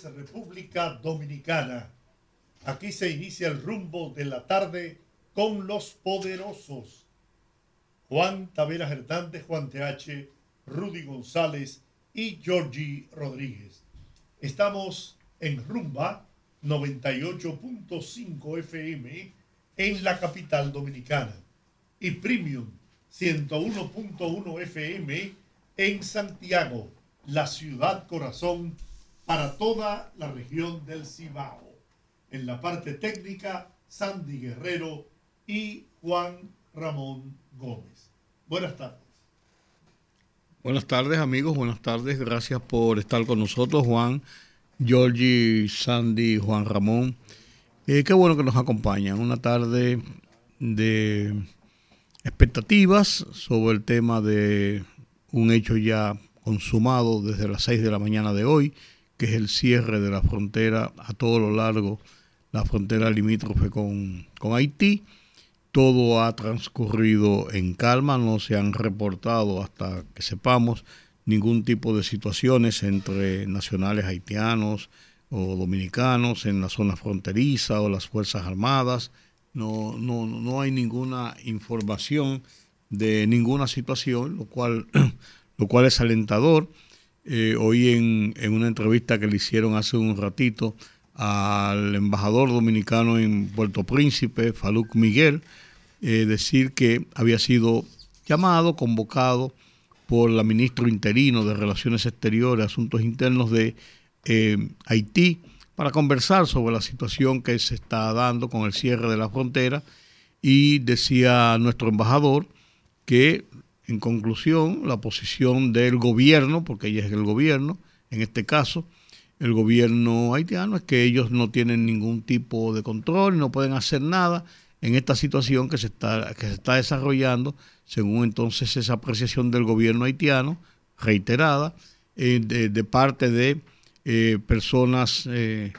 República Dominicana. Aquí se inicia el rumbo de la tarde con los poderosos. Juan Taveras Hernández, Juan TH, Rudy González y Georgie Rodríguez. Estamos en Rumba 98.5 FM en la capital dominicana y Premium 101.1 FM en Santiago, la ciudad corazón para toda la región del Cibao. En la parte técnica, Sandy Guerrero y Juan Ramón Gómez. Buenas tardes. Buenas tardes amigos, buenas tardes. Gracias por estar con nosotros, Juan, Georgie, Sandy, Juan Ramón. Eh, qué bueno que nos acompañan. Una tarde de expectativas sobre el tema de un hecho ya consumado desde las 6 de la mañana de hoy, que es el cierre de la frontera a todo lo largo, la frontera limítrofe con, con Haití. Todo ha transcurrido en calma, no se han reportado hasta que sepamos ningún tipo de situaciones entre nacionales haitianos o dominicanos en la zona fronteriza o las Fuerzas Armadas. No, no, no hay ninguna información de ninguna situación, lo cual, lo cual es alentador. Eh, hoy en, en una entrevista que le hicieron hace un ratito al embajador dominicano en Puerto Príncipe, Faluk Miguel, eh, decir que había sido llamado, convocado por la ministro interino de Relaciones Exteriores, Asuntos Internos de eh, Haití, para conversar sobre la situación que se está dando con el cierre de la frontera. Y decía nuestro embajador que, en conclusión, la posición del gobierno, porque ella es el gobierno, en este caso, el gobierno haitiano, es que ellos no tienen ningún tipo de control, no pueden hacer nada en esta situación que se está, que se está desarrollando, según entonces esa apreciación del gobierno haitiano, reiterada, eh, de, parte de eh, personas, eh,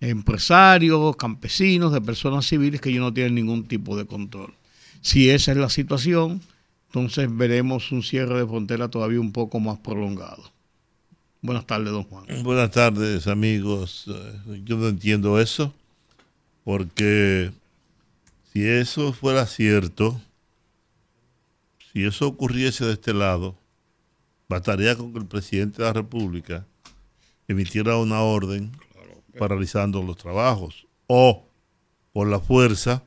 empresarios, campesinos, de personas civiles que ellos no tienen ningún tipo de control. Si esa es la situación, entonces veremos un cierre de frontera todavía un poco más prolongado. Buenas tardes, don Juan. Buenas tardes, amigos. Yo no entiendo eso, porque si eso fuera cierto, si eso ocurriese de este lado, bastaría con que el presidente de la República emitiera una orden paralizando los trabajos o por la fuerza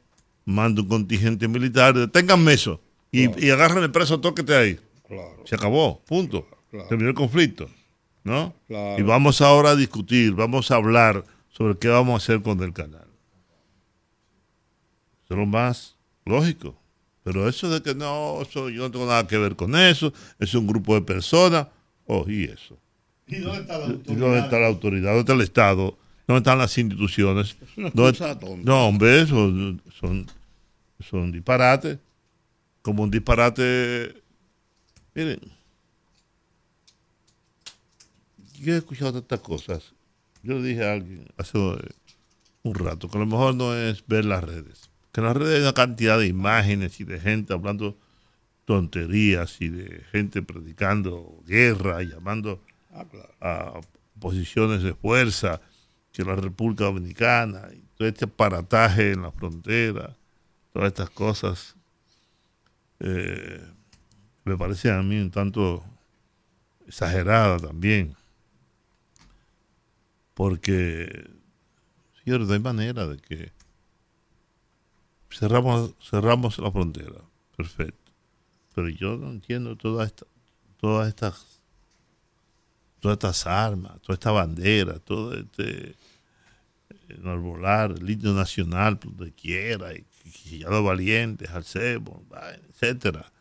manda un contingente militar, deténganme eso y, claro. y agarren el preso, tóquete ahí. Claro. Se acabó, punto. Terminó el conflicto. ¿no? Y vamos ahora a discutir, vamos a hablar sobre qué vamos a hacer con el canal. Eso es lo más lógico. Pero eso de que no, eso, yo no tengo nada que ver con eso, es un grupo de personas, oh, y eso. ¿Y dónde está la autoridad? ¿Y dónde está la autoridad? ¿Dónde está el Estado? ¿Dónde están las instituciones? Es una ¿Dónde... No, hombre, son, son, son disparates. Como un disparate. Miren, yo he escuchado tantas cosas. Yo le dije a alguien hace un rato que a lo mejor no es ver las redes. Que en las redes hay una cantidad de imágenes y de gente hablando tonterías y de gente predicando guerra y llamando ah, claro. a posiciones de fuerza que la República Dominicana y todo este aparataje en la frontera, todas estas cosas, eh, me parecen a mí un tanto exagerada también porque señores, no hay manera de que cerramos, cerramos la frontera, perfecto. Pero yo no entiendo todas esta, todas estas todas estas armas, toda esta bandera, todo este enarbolar, el himno nacional donde quiera, y, y ya los valientes, Alcebo, etcétera,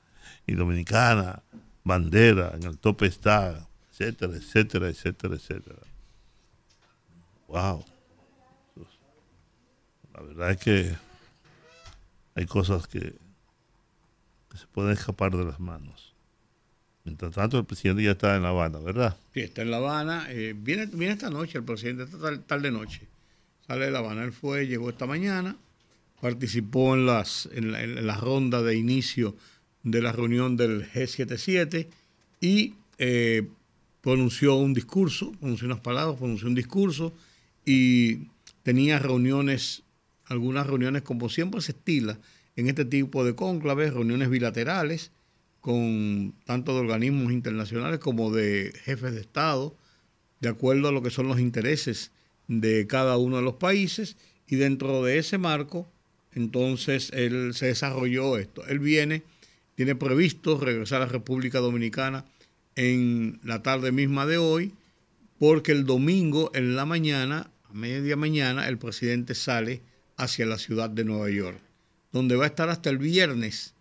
y dominicana, bandera, en el tope está, etcétera, etcétera, etcétera, etcétera wow. La verdad es que hay cosas que, se pueden escapar de las manos. Mientras tanto, el presidente ya está en La Habana, ¿verdad? Sí, está en La Habana. Eh, viene, viene esta noche el presidente, esta tarde noche. Sale de La Habana. Él fue, llegó esta mañana, participó en, las, en, la, en ronda de inicio de la reunión del G77 y eh, pronunció un discurso, pronunció unas palabras, pronunció un discurso y tenía reuniones, algunas reuniones como siempre se estila en este tipo de cónclaves, reuniones bilaterales con tanto de organismos internacionales como de jefes de Estado, de acuerdo a lo que son los intereses de cada uno de los países y dentro de ese marco, entonces él se desarrolló esto. Él viene, tiene previsto regresar a la República Dominicana en la tarde misma de hoy, porque el domingo en la mañana, a media mañana, el presidente sale hacia la ciudad de Nueva York, donde va a estar hasta el viernes,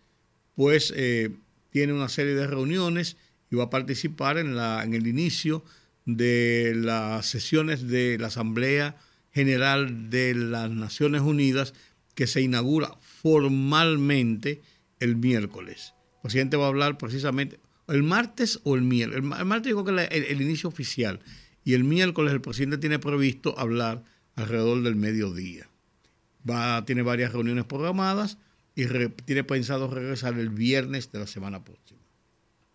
pues eh, tiene una serie de reuniones y va a participar en, la, en el inicio de las sesiones de la Asamblea General de las Naciones Unidas que se inaugura formalmente el miércoles. El presidente va a hablar precisamente el martes o el miércoles. El, martes digo que el, el, inicio oficial y el miércoles el presidente tiene previsto hablar alrededor del mediodía. Va, tiene varias reuniones programadas y re, tiene pensado regresar el viernes de la semana próxima.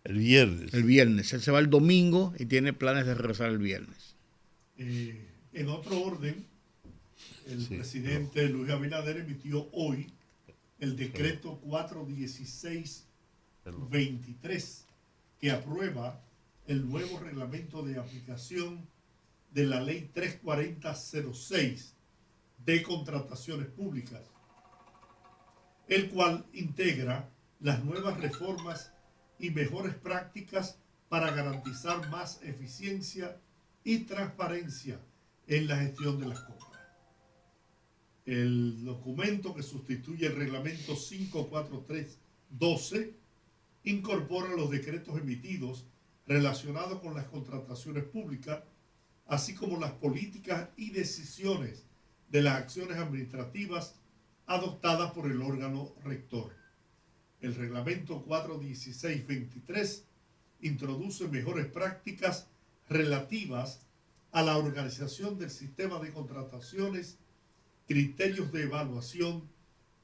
El viernes. El viernes. Él se va el domingo y tiene planes de regresar el viernes. Eh, en otro orden, el sí, presidente. Luis Abinader emitió hoy el decreto 416-23 que aprueba el nuevo reglamento de aplicación de la ley 34006 de contrataciones públicas, el cual integra las nuevas reformas y mejores prácticas para garantizar más eficiencia y transparencia en la gestión de las compras. El documento que sustituye el reglamento 54312 incorpora los decretos emitidos relacionados con las contrataciones públicas, así como las políticas y decisiones de las acciones administrativas adoptadas por el órgano rector. El reglamento 41623 introduce mejores prácticas relativas a la organización del sistema de contrataciones, criterios de evaluación,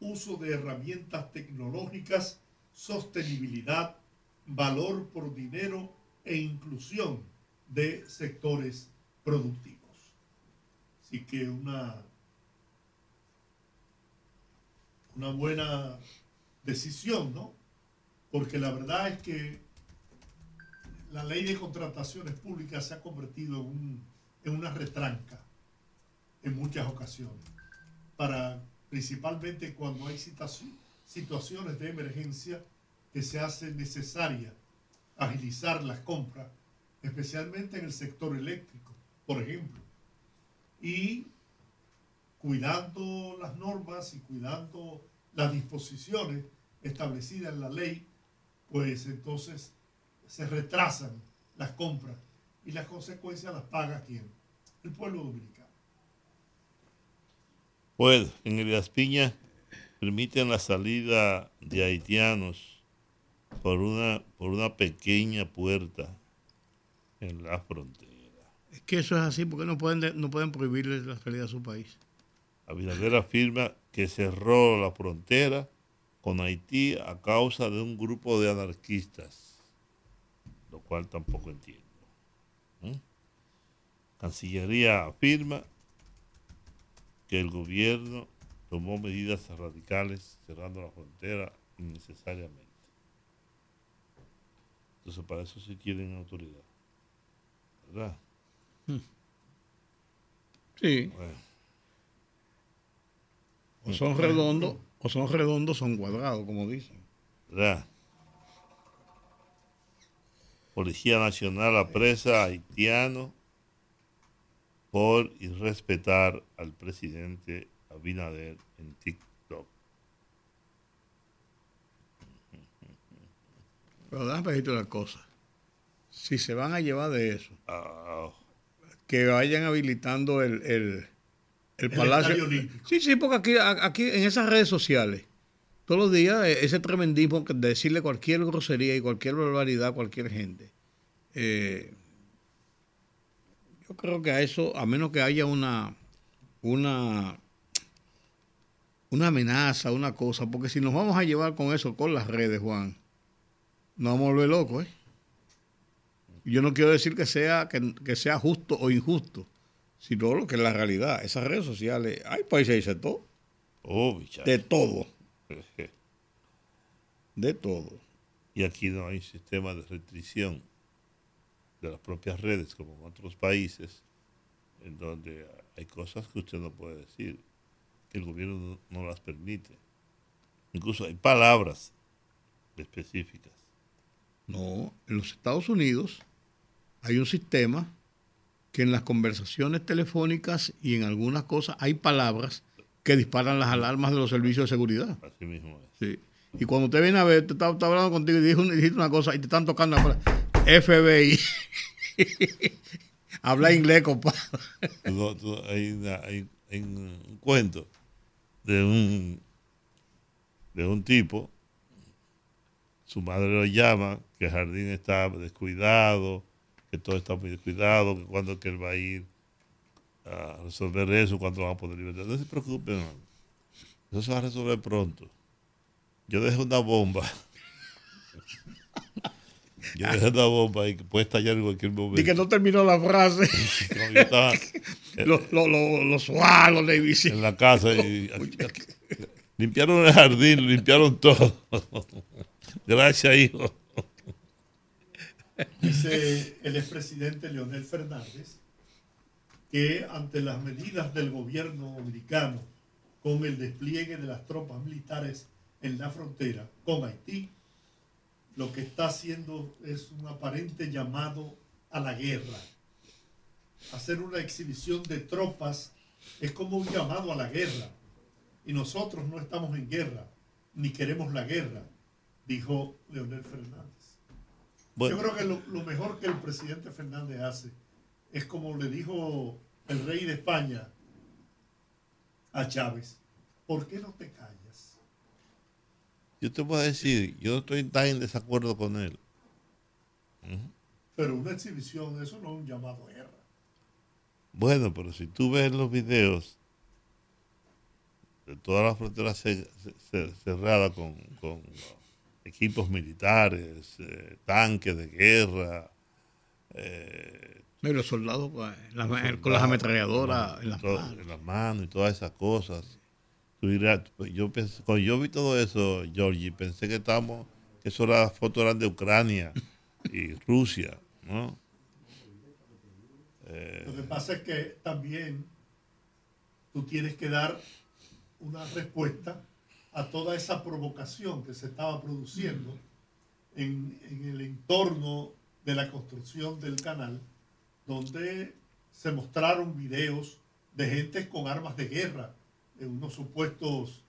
uso de herramientas tecnológicas, sostenibilidad, valor por dinero e inclusión de sectores productivos. Así que una, una buena decisión, ¿no? Porque la verdad es que la ley de contrataciones públicas se ha convertido en, en una retranca en muchas ocasiones, para principalmente cuando hay situaciones de emergencia que se hace necesaria agilizar las compras, especialmente en el sector eléctrico, por ejemplo, y cuidando las normas y cuidando las disposiciones establecidas en la ley, pues entonces se retrasan las compras y las consecuencias las paga quién? El pueblo dominicano. Pues en Elías Piña permiten la salida de haitianos por una, por una pequeña puerta en la frontera. Es que eso es así, porque no pueden, no pueden prohibirles la salida a su país. Abinader afirma que cerró la frontera con Haití a causa de un grupo de anarquistas, lo cual tampoco entiendo. ¿Mm? Cancillería afirma que el gobierno tomó medidas radicales cerrando la frontera innecesariamente. Entonces, para eso sí quieren autoridad. ¿Verdad? Sí. Bueno. O son redondos, o son redondos, son cuadrados, como dicen. ¿Verdad? Policía Nacional apresa a haitiano por irrespetar al presidente Abinader en TikTok. Pero déjame decirte una cosa. Si se van a llevar de eso, oh. que vayan habilitando el, el, el Palacio. Sí, sí, porque aquí, aquí en esas redes sociales, todos los días, eh, ese tremendismo de decirle cualquier grosería y cualquier barbaridad a cualquier gente. Eh, yo creo que a eso, a menos que haya una, una, una amenaza, una cosa, porque si nos vamos a llevar con eso, con las redes, Juan, nos vamos a volver locos, ¿eh? Yo no quiero decir que sea, que, sea justo o injusto, sino lo que es la realidad. Esas redes sociales, hay países dice todo. Oh, de todo. De todo. Y aquí no hay sistema de restricción de las propias redes como en otros países, en donde hay cosas que usted no puede decir, que el gobierno no, las permite. Incluso hay palabras específicas. No, en los Estados Unidos hay un sistema que en las conversaciones telefónicas y en algunas cosas hay palabras que disparan las alarmas de los servicios de seguridad. Así mismo es. Sí. Y cuando usted viene a ver, te está, hablando contigo y dijiste una cosa y te están tocando FBI. Habla inglés, compadre. hay, un cuento de un, de un tipo, su madre lo llama, que el jardín está descuidado, que todo está muy descuidado, que cuando que él va a ir a resolver eso, cuando van a poder libertad. No se preocupen, eso se va a resolver pronto. Yo dejé una bomba. Yo dejé una bomba y que puede estallar en cualquier momento. Y que no terminó la frase. los lo, lo, los En la casa. Y, limpiaron el jardín, limpiaron todo. Gracias, hijo. Dice el expresidente Leonel Fernández que ante las medidas del gobierno americano con el despliegue de las tropas militares en la frontera con Haití, lo que está haciendo es un aparente llamado a la guerra. Hacer una exhibición de tropas es como un llamado a la guerra. Y nosotros no estamos en guerra, ni queremos la guerra, dijo Leonel Fernández. Yo creo que lo, mejor que el presidente Fernández hace es como le dijo el rey de España a Chávez, ¿por qué no te callas? Yo te voy a decir, yo estoy tan en desacuerdo con él. Pero una exhibición, eso no es un llamado a guerra. Bueno, pero si tú ves los videos de todas las fronteras cerradas con equipos militares, eh, tanques de guerra. Eh, los soldados, pues, con las ametralladoras en las, manos. en las manos y todas esas cosas. Yo pensé, cuando yo vi todo eso, Georgie, pensé que estábamos, que eso era, fotos eran de Ucrania y Rusia, ¿no? Lo que pasa es que también tú tienes que dar una respuesta a toda esa provocación que se estaba produciendo en, el entorno de la construcción del canal, donde se mostraron videos de gente con armas de guerra, unos supuestos,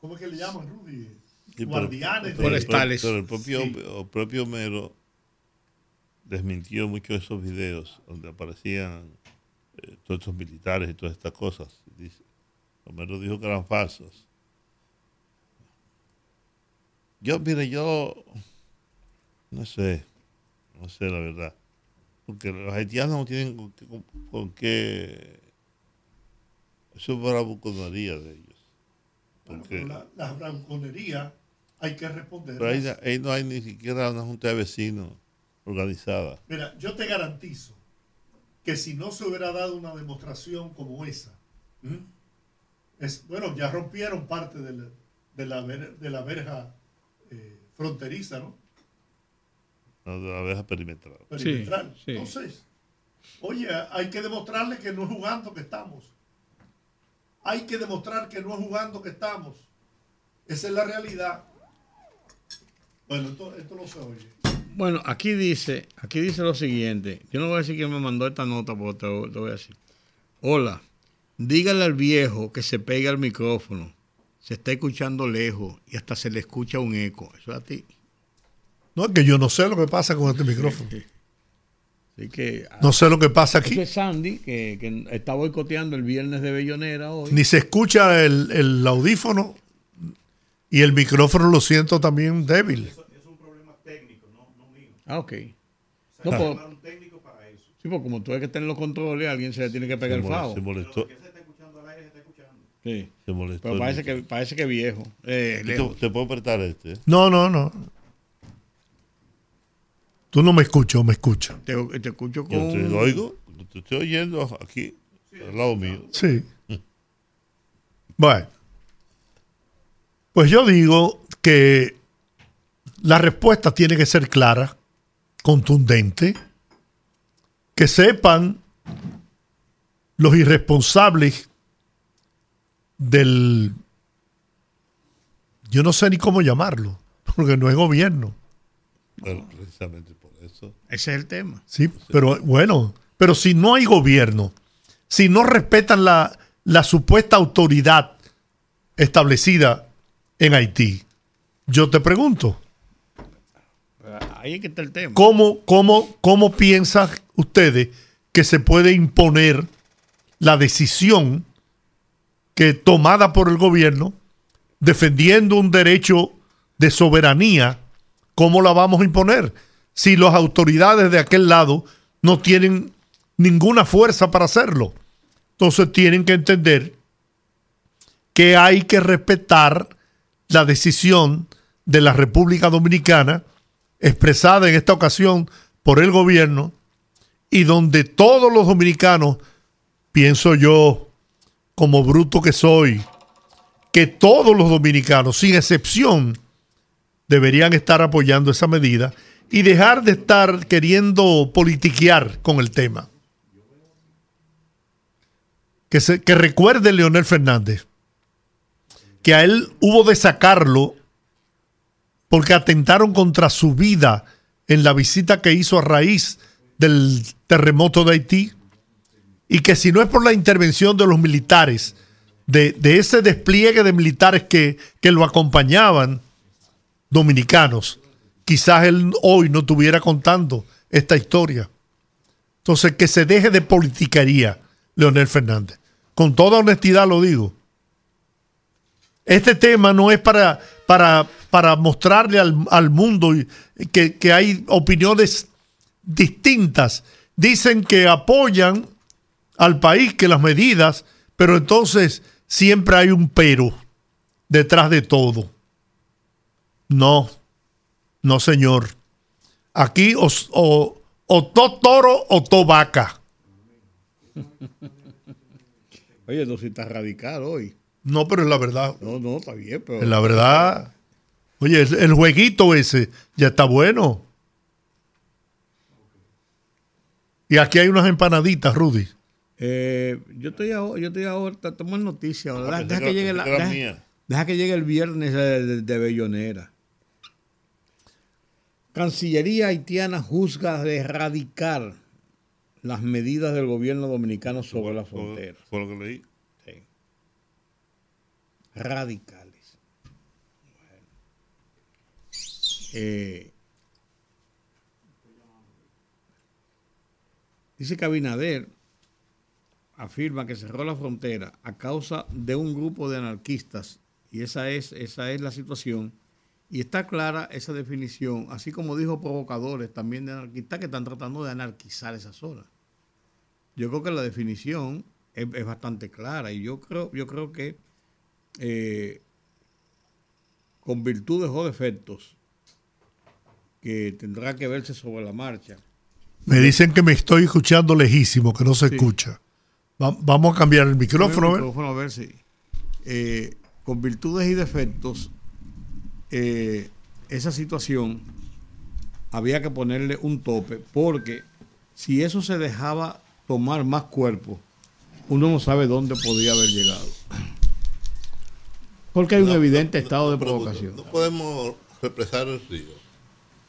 ¿cómo es que le llaman, Rudy? Guardianes forestales. Pero, el propio, el propio Homero desmintió mucho esos videos donde aparecían eh, todos estos militares y todas estas cosas. Dice, Homero dijo que eran falsos. Yo, mire, yo no sé, no sé la verdad. Porque los haitianos no tienen con qué. Eso es bravuconería de ellos. Porque, la, la hay que responder. Pero ahí, no hay ni siquiera una junta de vecinos organizada. Mira, yo te garantizo que si no se hubiera dado una demostración como esa, es, bueno, ya rompieron parte de la, de la, de la verja eh, fronteriza, ¿no? No, de la abeja perimetral. Perimetral. Entonces, oye, hay que demostrarle que no es jugando que estamos. Hay que demostrar que no es jugando que estamos. Esa es la realidad. Bueno, esto, esto no se oye. Bueno, aquí dice, aquí dice lo siguiente. Yo no voy a decir quién me mandó esta nota, porque te, te voy a decir. Hola, dígale al viejo que se pegue al micrófono se está escuchando lejos y hasta se le escucha un eco. Eso es a ti. No, es que yo no sé lo que pasa con este micrófono. que, no sé lo que pasa aquí. Eso es Sandy, que, que, está boicoteando el viernes de Bellonera hoy. Ni se escucha el, el audífono y el micrófono lo siento también débil. Eso, es un problema técnico, no, no mío. Ah, ok. no, pues, un técnico para eso. Sí, porque como tú hay que tener los controles, alguien se le tiene que pegar el. Se molestó. Pero se está escuchando al aire, se está escuchando. Sí. Se molestó. Pero parece que, parece que viejo. Eh, ¿Te, ¿Te, puedo apretar este? No, no, no. Tú no me escuchas, me escuchas. Te, te escucho con. Yo te oigo, te estoy oyendo aquí, al lado mío. Sí. bueno. Pues yo digo que la respuesta tiene que ser clara, contundente, que sepan los irresponsables del, yo no sé ni cómo llamarlo, porque no es gobierno. precisamente por eso. Ese es el tema. Sí, pero bueno, pero si no hay gobierno, si no respetan la, la supuesta autoridad establecida en Haití. Yo te pregunto. Ahí es que está el tema. ¿Cómo, cómo, cómo piensan ustedes que se puede imponer la decisión que tomada por el gobierno defendiendo un derecho de soberanía? ¿Cómo la vamos a imponer? Si las autoridades de aquel lado no tienen ninguna fuerza para hacerlo. Entonces tienen que entender que hay que respetar la decisión de la República Dominicana, expresada en esta ocasión por el gobierno, y donde todos los dominicanos, pienso yo, como bruto que soy, que todos los dominicanos, sin excepción, deberían estar apoyando esa medida y dejar de estar queriendo politiquear con el tema. Que, se, que recuerde Leonel Fernández que a él hubo de sacarlo porque atentaron contra su vida en la visita que hizo a raíz del terremoto de Haití y que si no es por la intervención de los militares, de, ese despliegue de militares que, que lo acompañaban, dominicanos, quizás él hoy no estuviera contando esta historia. Entonces, que se deje de politicaría, Leonel Fernández. Con toda honestidad lo digo. Este tema no es para, para, para mostrarle al, mundo que, que hay opiniones distintas. Dicen que apoyan al país, que las medidas, pero entonces siempre hay un pero detrás de todo. No, no señor. Aquí o, o, o to toro o to vaca. Oye, no si está radical hoy. No, pero es la verdad. No, no, está bien, pero. Es la verdad. Oye, el, jueguito ese ya está bueno. Y aquí hay unas empanaditas, Rudy. Eh, yo estoy ahora, yo estoy ahora, tomo noticias. Ah, deja, que llegue la, deja, que llegue el viernes de, de, Bellonera. Cancillería haitiana juzga de erradicar las medidas del gobierno dominicano sobre la frontera. Fue lo que leí radicales. Eh, dice que Abinader afirma que cerró la frontera a causa de un grupo de anarquistas y esa es, esa es la situación. Y está clara esa definición, así como dijo provocadores también de anarquistas que están tratando de anarquizar esa zona. Yo creo que la definición es, es bastante clara y yo creo, yo creo que eh, con virtudes o defectos que tendrá que verse sobre la marcha. Me dicen que me estoy escuchando lejísimo, que no se escucha. vamos a cambiar el micrófono. a ver si. Eh, con virtudes y defectos, eh, esa situación había que ponerle un tope, porque si eso se dejaba tomar más cuerpo, uno no sabe dónde podría haber llegado. Porque hay un evidente estado de provocación. No podemos represar el río.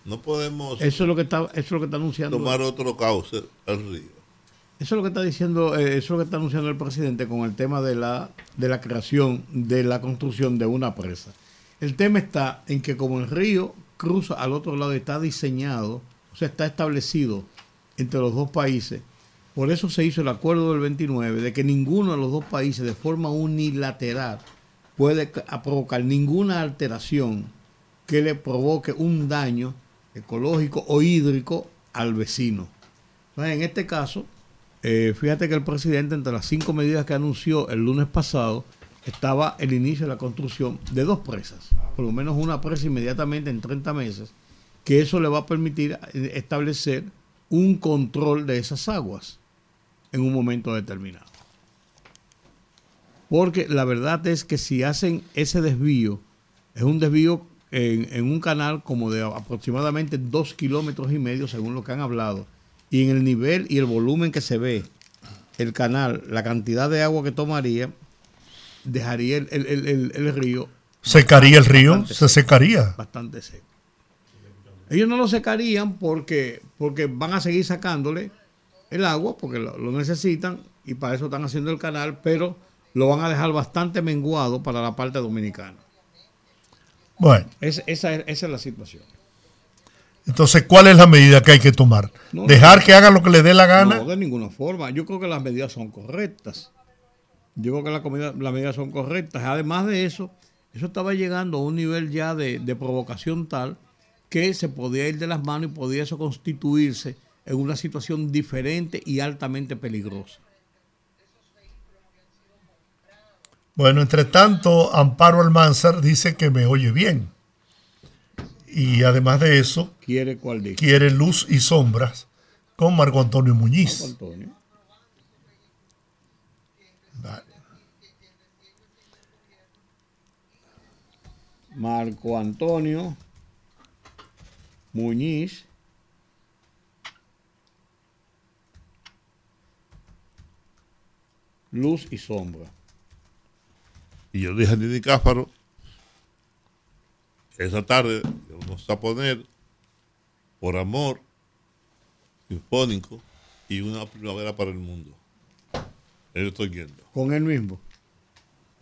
No podemos. Eso es lo que está, eso es lo que está anunciando. Tomar otro cauce al río. Eso es lo que está diciendo, eh, eso es lo que está anunciando el presidente con el tema de la, de la creación, de la construcción de una presa. El tema está en que como el río cruza al otro lado, está diseñado, o sea, está establecido entre los dos países. Por eso se hizo el acuerdo del 29, de que ninguno de los dos países de forma unilateral puede provocar ninguna alteración que le provoque un daño ecológico o hídrico al vecino. Entonces, en este caso, eh, fíjate que el presidente, entre las cinco medidas que anunció el lunes pasado, estaba el inicio de la construcción de dos presas, por lo menos una presa inmediatamente en 30 meses, que eso le va a permitir eh, establecer un control de esas aguas en un momento determinado. Porque la verdad es que si hacen ese desvío, es un desvío en, un canal como de aproximadamente dos kilómetros y medio, según lo que han hablado, y en el nivel y el volumen que se ve el canal, la cantidad de agua que tomaría, dejaría el, el, río. ¿Secaría el río? ¿Se secaría? Bastante seco. Ellos no lo secarían porque, porque van a seguir sacándole el agua, porque lo, necesitan y para eso están haciendo el canal, pero lo van a dejar bastante menguado para la parte dominicana. Bueno. esa, es, la situación. Entonces, ¿cuál es la medida que hay que tomar? ¿Dejar que hagan lo que les dé la gana? No, de ninguna forma. Yo creo que las medidas son correctas. Yo creo que las medidas son correctas. Además de eso, eso estaba llegando a un nivel ya de, de provocación tal que se podía ir de las manos y podía eso constituirse en una situación diferente y altamente peligrosa. Bueno, entre tanto, Amparo Almanzar dice que me oye bien. Y además de eso, quiere, cuál quiere luz y sombras con Marco Antonio Muñiz. Marco Antonio. Marco Antonio Muñiz luz y sombra. Y yo dije a Nini Cáfaro, esa tarde vamos a poner por amor sinfónico y una primavera para el mundo. Yo estoy viendo. Con él mismo.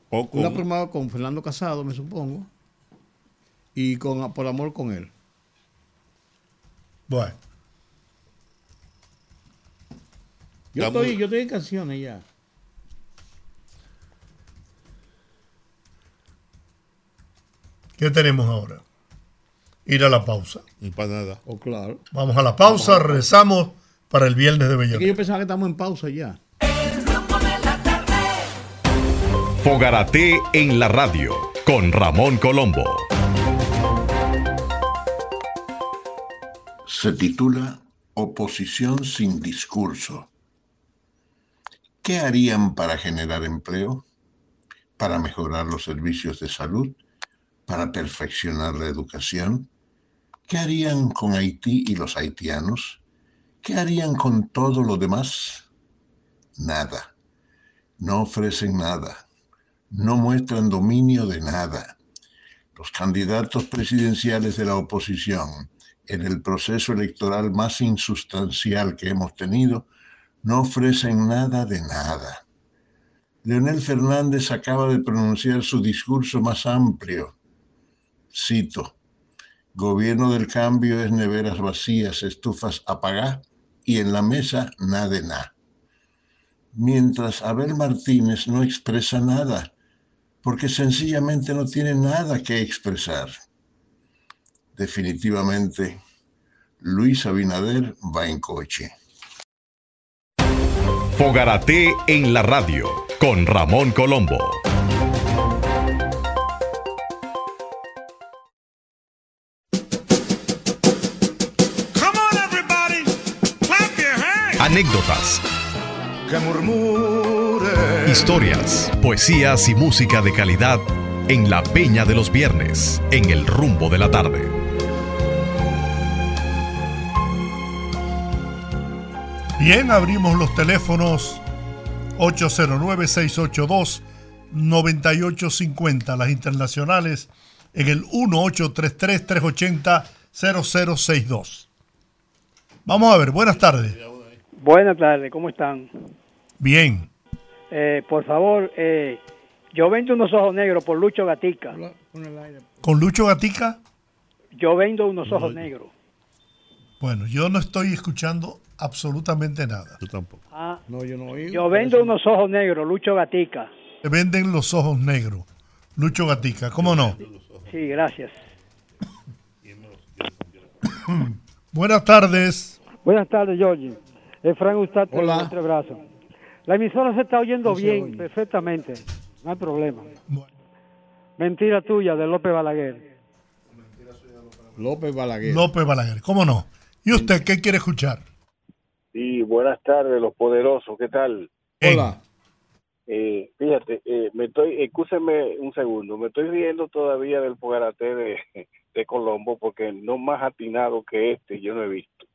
Una primavera con Fernando Casado, me supongo. Y con por amor con él. Bueno. Yo estoy, yo estoy en canciones ya. ¿Qué tenemos ahora? Ir a la pausa. Y para nada. Oh, claro. Vamos a la pausa, rezamos para el viernes de Bellón. yo pensaba que estamos en pausa ya. Fogarate en la radio con Ramón Colombo. Se titula Oposición sin discurso. ¿Qué harían para generar empleo? ¿Para mejorar los servicios de salud? para perfeccionar la educación? ¿Qué harían con Haití y los haitianos? ¿Qué harían con todo lo demás? Nada. No ofrecen nada. No muestran dominio de nada. Los candidatos presidenciales de la oposición en el proceso electoral más insustancial que hemos tenido no ofrecen nada de nada. Leonel Fernández acaba de pronunciar su discurso más amplio Cito, gobierno del cambio es neveras vacías, estufas apagá y en la mesa nada de nada. Mientras Abel Martínez no expresa nada, porque sencillamente no tiene nada que expresar. Definitivamente, Luis Abinader va en coche. Fogarate en la radio con Ramón Colombo. anécdotas, historias, poesías y música de calidad en la Peña de los Viernes, en el rumbo de la tarde. Bien, abrimos los teléfonos 809-682-9850, las internacionales en el 1833-380-0062. Vamos a ver, buenas tardes. Buenas tardes, ¿cómo están? Bien. Eh, por favor, eh, yo vendo unos ojos negros por Lucho Gatica. ¿Con Lucho Gatica? Yo vendo unos ojos negros. Bueno, yo no estoy escuchando absolutamente nada. Yo tampoco. Ah, No, yo no yo vendo unos ojos negros, Lucho Gatica. Se venden los ojos negros. Lucho Gatica, ¿cómo no? Sí, gracias. Buenas tardes. Buenas tardes, Georgie. De Hola. Tres Brazos. La emisora se está oyendo No se bien, oye. perfectamente. No hay problema. Bueno, Mentira tuya de López Balaguer. López Balaguer. López Balaguer, ¿cómo no? ¿Y usted qué quiere escuchar? Sí, buenas tardes, los poderosos, ¿qué tal? Hola. Eh, fíjate, eh, me estoy, escúcheme un segundo, me estoy riendo todavía del Fogarate de, de Colombo porque no más atinado que este yo no he visto.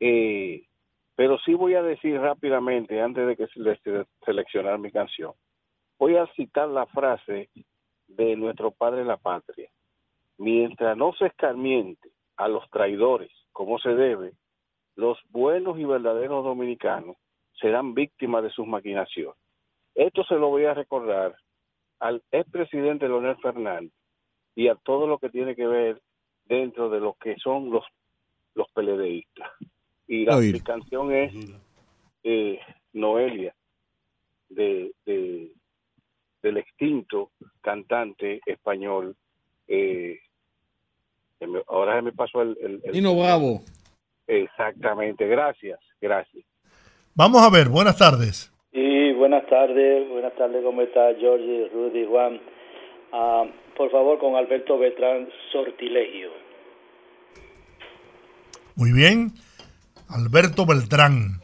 Eh, pero sí voy a decir rápidamente, antes de que se le- se- seleccionar mi canción, voy a citar la frase de nuestro padre la patria. Mientras no se escarmiente a los traidores como se debe, los buenos y verdaderos dominicanos serán víctimas de sus maquinaciones. Esto se lo voy a recordar al expresidente Leonel Fernández y a todo lo que tiene que ver dentro de lo que son los, los PLDistas. Y la Oír. canción es eh, Noelia, de, de- del extinto cantante español. eh, ahora me pasó el, el- el- Nino Bravo. Exactamente, gracias, gracias. Vamos a ver, buenas tardes. Y buenas tardes, buenas tardes, ¿cómo está George, Rudy, Juan? Ah, por favor, con Alberto Beltrán, Sortilegio. Muy bien. Alberto Beltrán.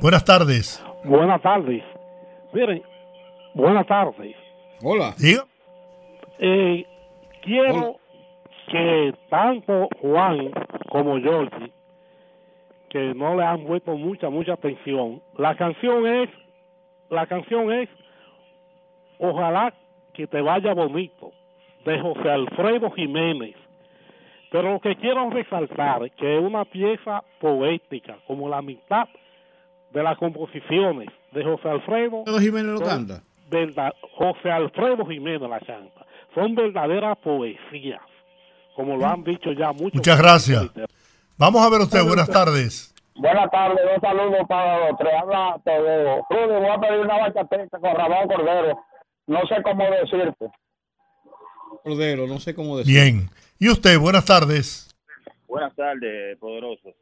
Buenas tardes. Buenas tardes. Miren, buenas tardes. Hola. Diga. Eh, quiero Hola. que tanto Juan como Georgie, que no le han puesto mucha, mucha atención, la canción es, la canción es Ojalá que te vaya bonito, de José Alfredo Jiménez. Pero lo que quiero resaltar es que es una pieza poética, como la mitad de las composiciones de José Alfredo Jiménez lo canta. José Alfredo Jiménez la canta. Son verdaderas poesías, como lo han dicho ya muchos. Muchas gracias. Vamos a ver usted, buenas tardes. Buenas tardes, dos saludos para los tres. Habla Tedeo. Rudy, voy a pedir una bachata con Ramón Cordero. No sé cómo decirte. Cordero, no sé cómo decir. Bien. ¿Y usted, buenas tardes? Buenas tardes, poderosos.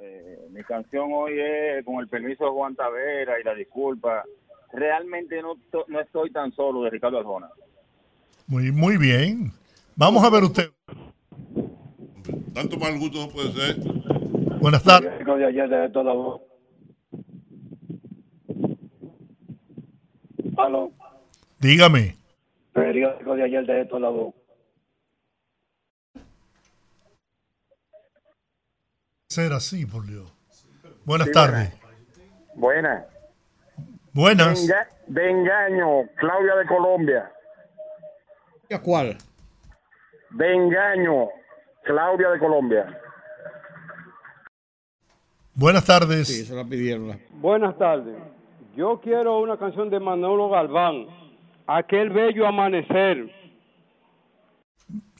Eh, mi canción hoy es con el permiso de Juan Tavera y la disculpa. Realmente no, no estoy tan solo de Ricardo Arjona. Muy, muy bien. Vamos a ver usted. Tanto mal gusto no puede ser. Buenas tardes. Aló. Dígame. Periódico de ayer de toda voz. Ser así, por Dios. Buenas tardes. Buenas. Buenas. de engaño, Claudia de Colombia. ¿Y a cuál? De engaño, Claudia de Colombia. Buenas Sí, tardes. se la pidieron. Buenas tardes. Yo quiero una canción de Manolo Galván, Aquel bello amanecer.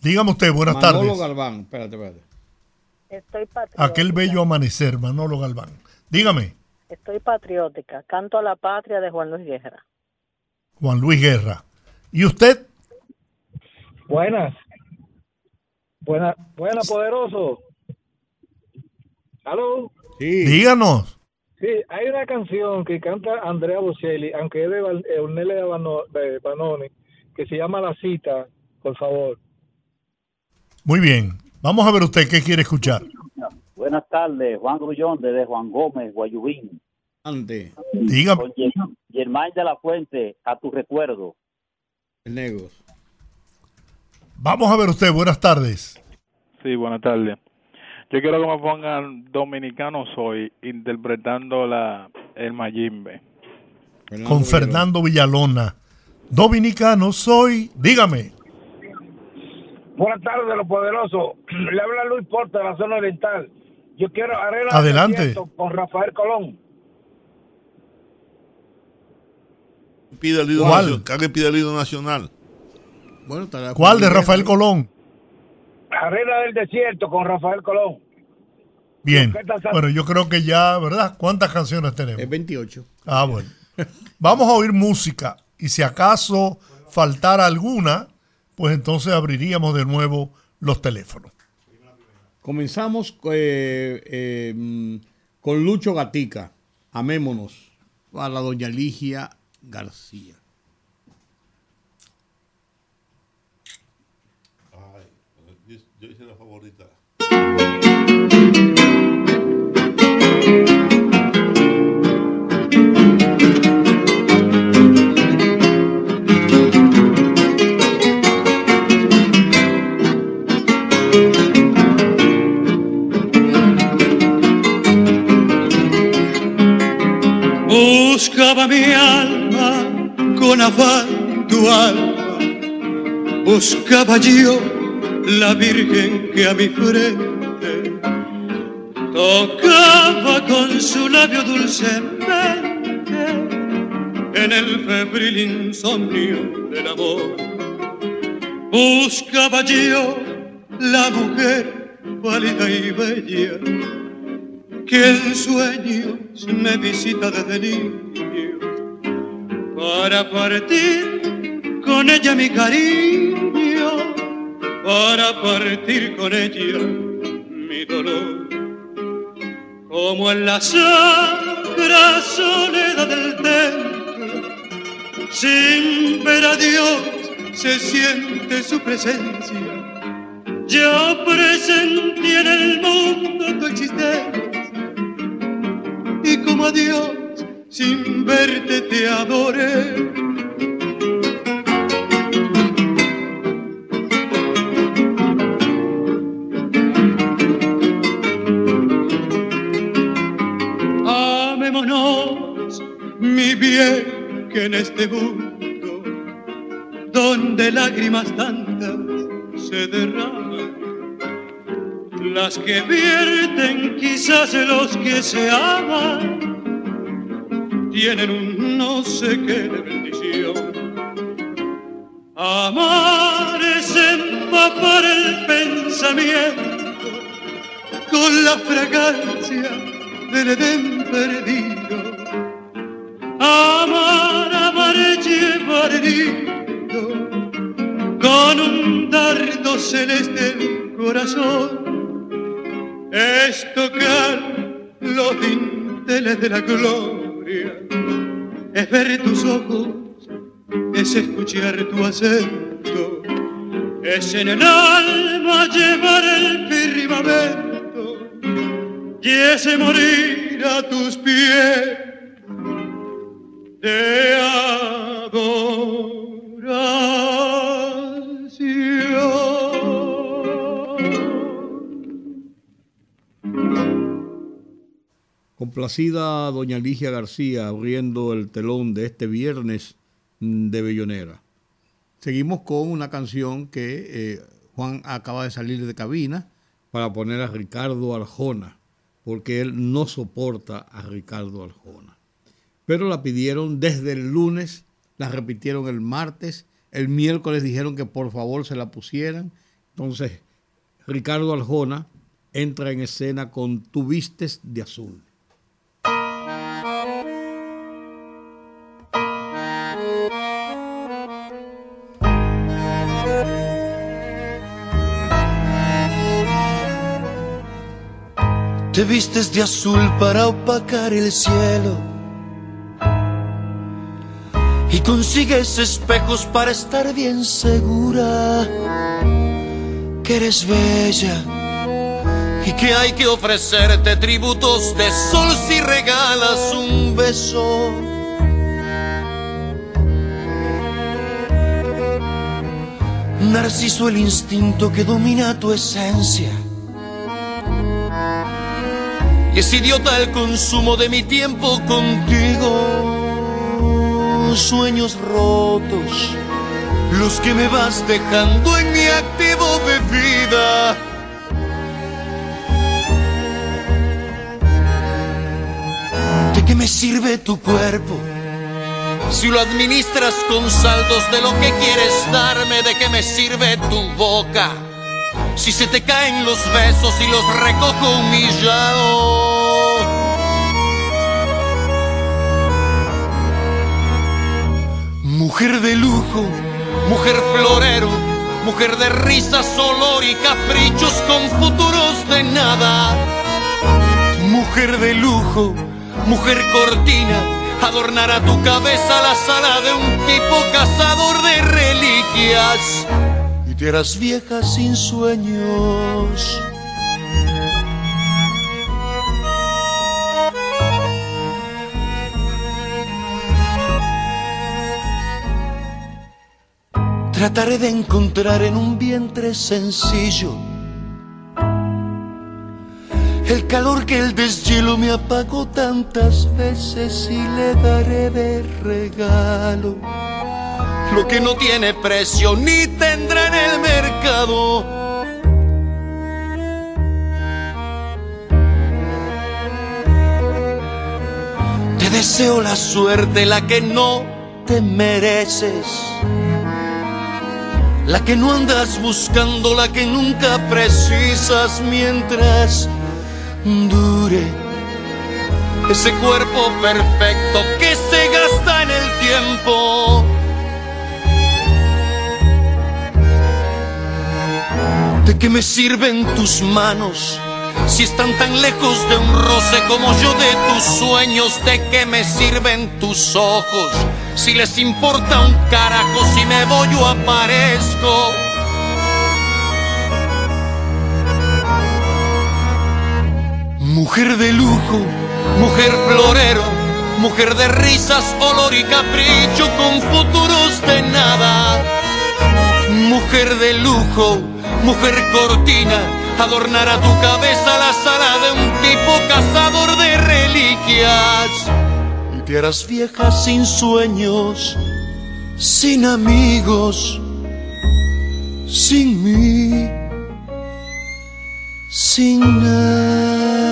Dígame usted, buenas Manolo tardes. Galván. Espérate, espérate. Estoy patriótica. Aquel bello amanecer, Manolo Galván. Dígame, Estoy patriótica. Canto a la patria de Juan Luis Guerra. Juan Luis Guerra. ¿Y usted? Buenas. Buenas, buenas, poderoso. Aló. Sí. Díganos. Sí, hay una canción que canta Andrea Bocelli, aunque es de eh, Ornelia Bano- de Banoni, que se llama La Cita, por favor. Muy bien. Vamos a ver usted qué quiere escuchar. Buenas tardes, Juan Grullón desde Juan Gómez, Guayubín. Ante Dígame. Germán de la Fuente, a tu recuerdo. el negro. Vamos a ver usted, buenas tardes. Sí, buenas tardes. Yo quiero que me pongan Dominicano Soy interpretando la el Mayimbe. Con Fernando Villalona. Dominicano soy. Dígame. Buenas tardes, los poderosos. Le habla Luis Porta de la zona oriental. Yo quiero del Adelante. Con Rafael Colón. Pide el ¿Cuál? nacional. Bueno, ¿Cuál de Rafael. Colón? Arena del Desierto con Rafael Colón. Bien. Bueno, yo creo que ya, ¿verdad? ¿Cuántas canciones tenemos? Es 28. Ah, bueno. Vamos a oír música y si acaso faltara alguna, pues entonces abriríamos de nuevo los teléfonos. Comenzamos eh, eh, con Lucho Gatica. Amémonos. A la doña Ligia García. Buscaba mi alma con afán tu alma, buscaba yo la Virgen que a mi frente tocaba con su labio dulcemente en el febril insomnio del amor. Buscaba yo la mujer pálida y bella que en sueños me visita desde niño para partir con ella mi cariño, para partir con ella mi dolor. Como en la sacra soledad del templo, sin ver a Dios se siente su presencia. Yo presentí en el mundo tu existencia y como a Dios sin verte te adoré. Amémonos, mi bien, que en este mundo, donde lágrimas tantas se derraman, las que vierten quizás los que se aman, tienen un no sé qué de escuchar tu acento, es en el alma llevar el firmamento y ese morir a tus pies de adoración. Complacida doña Ligia García abriendo el telón de este viernes de Bellonera. Seguimos con una canción que eh, Juan acaba de salir de cabina para poner a Ricardo Arjona, porque él no soporta a Ricardo Arjona. Pero la pidieron desde el lunes, la repitieron el martes, el miércoles dijeron que por favor se la pusieran. Entonces, Ricardo Arjona entra en escena con Tu vistes de azul. Te vistes de azul para opacar el cielo y consigues espejos para estar bien segura que eres bella y que hay que ofrecerte tributos de sol si regalas un beso. Narciso el instinto que domina tu esencia. Y es idiota el consumo de mi tiempo contigo. Sueños rotos, los que me vas dejando en mi activo de vida. ¿De qué me sirve tu cuerpo? Si lo administras con saldos de lo que quieres darme, ¿de qué me sirve tu boca? Si se te caen los besos y los recojo humillado. Mujer de lujo, mujer florero, mujer de risas, olor y caprichos con futuros de nada. Mujer de lujo, mujer cortina, adornará tu cabeza la sala de un tipo cazador de reliquias y te harás vieja sin sueños. Trataré de encontrar en un vientre sencillo el calor que el deshielo me apagó tantas veces y le daré de regalo lo que no tiene precio ni tendrá en el mercado. Te deseo la suerte, la que no te mereces. La que no andas buscando, la que nunca precisas mientras dure ese cuerpo perfecto que se gasta en el tiempo. ¿De qué me sirven tus manos si están tan lejos de un roce como yo de tus sueños? ¿De qué me sirven tus ojos si les importa un carajo si me voy o aparezco? Mujer de lujo, mujer florero, mujer de risas, olor y capricho con futuros de nada. Mujer de lujo, mujer cortina, adornará tu cabeza la sala de un tipo cazador de reliquias. Y te harás vieja sin sueños, sin amigos, sin mí, sin nada.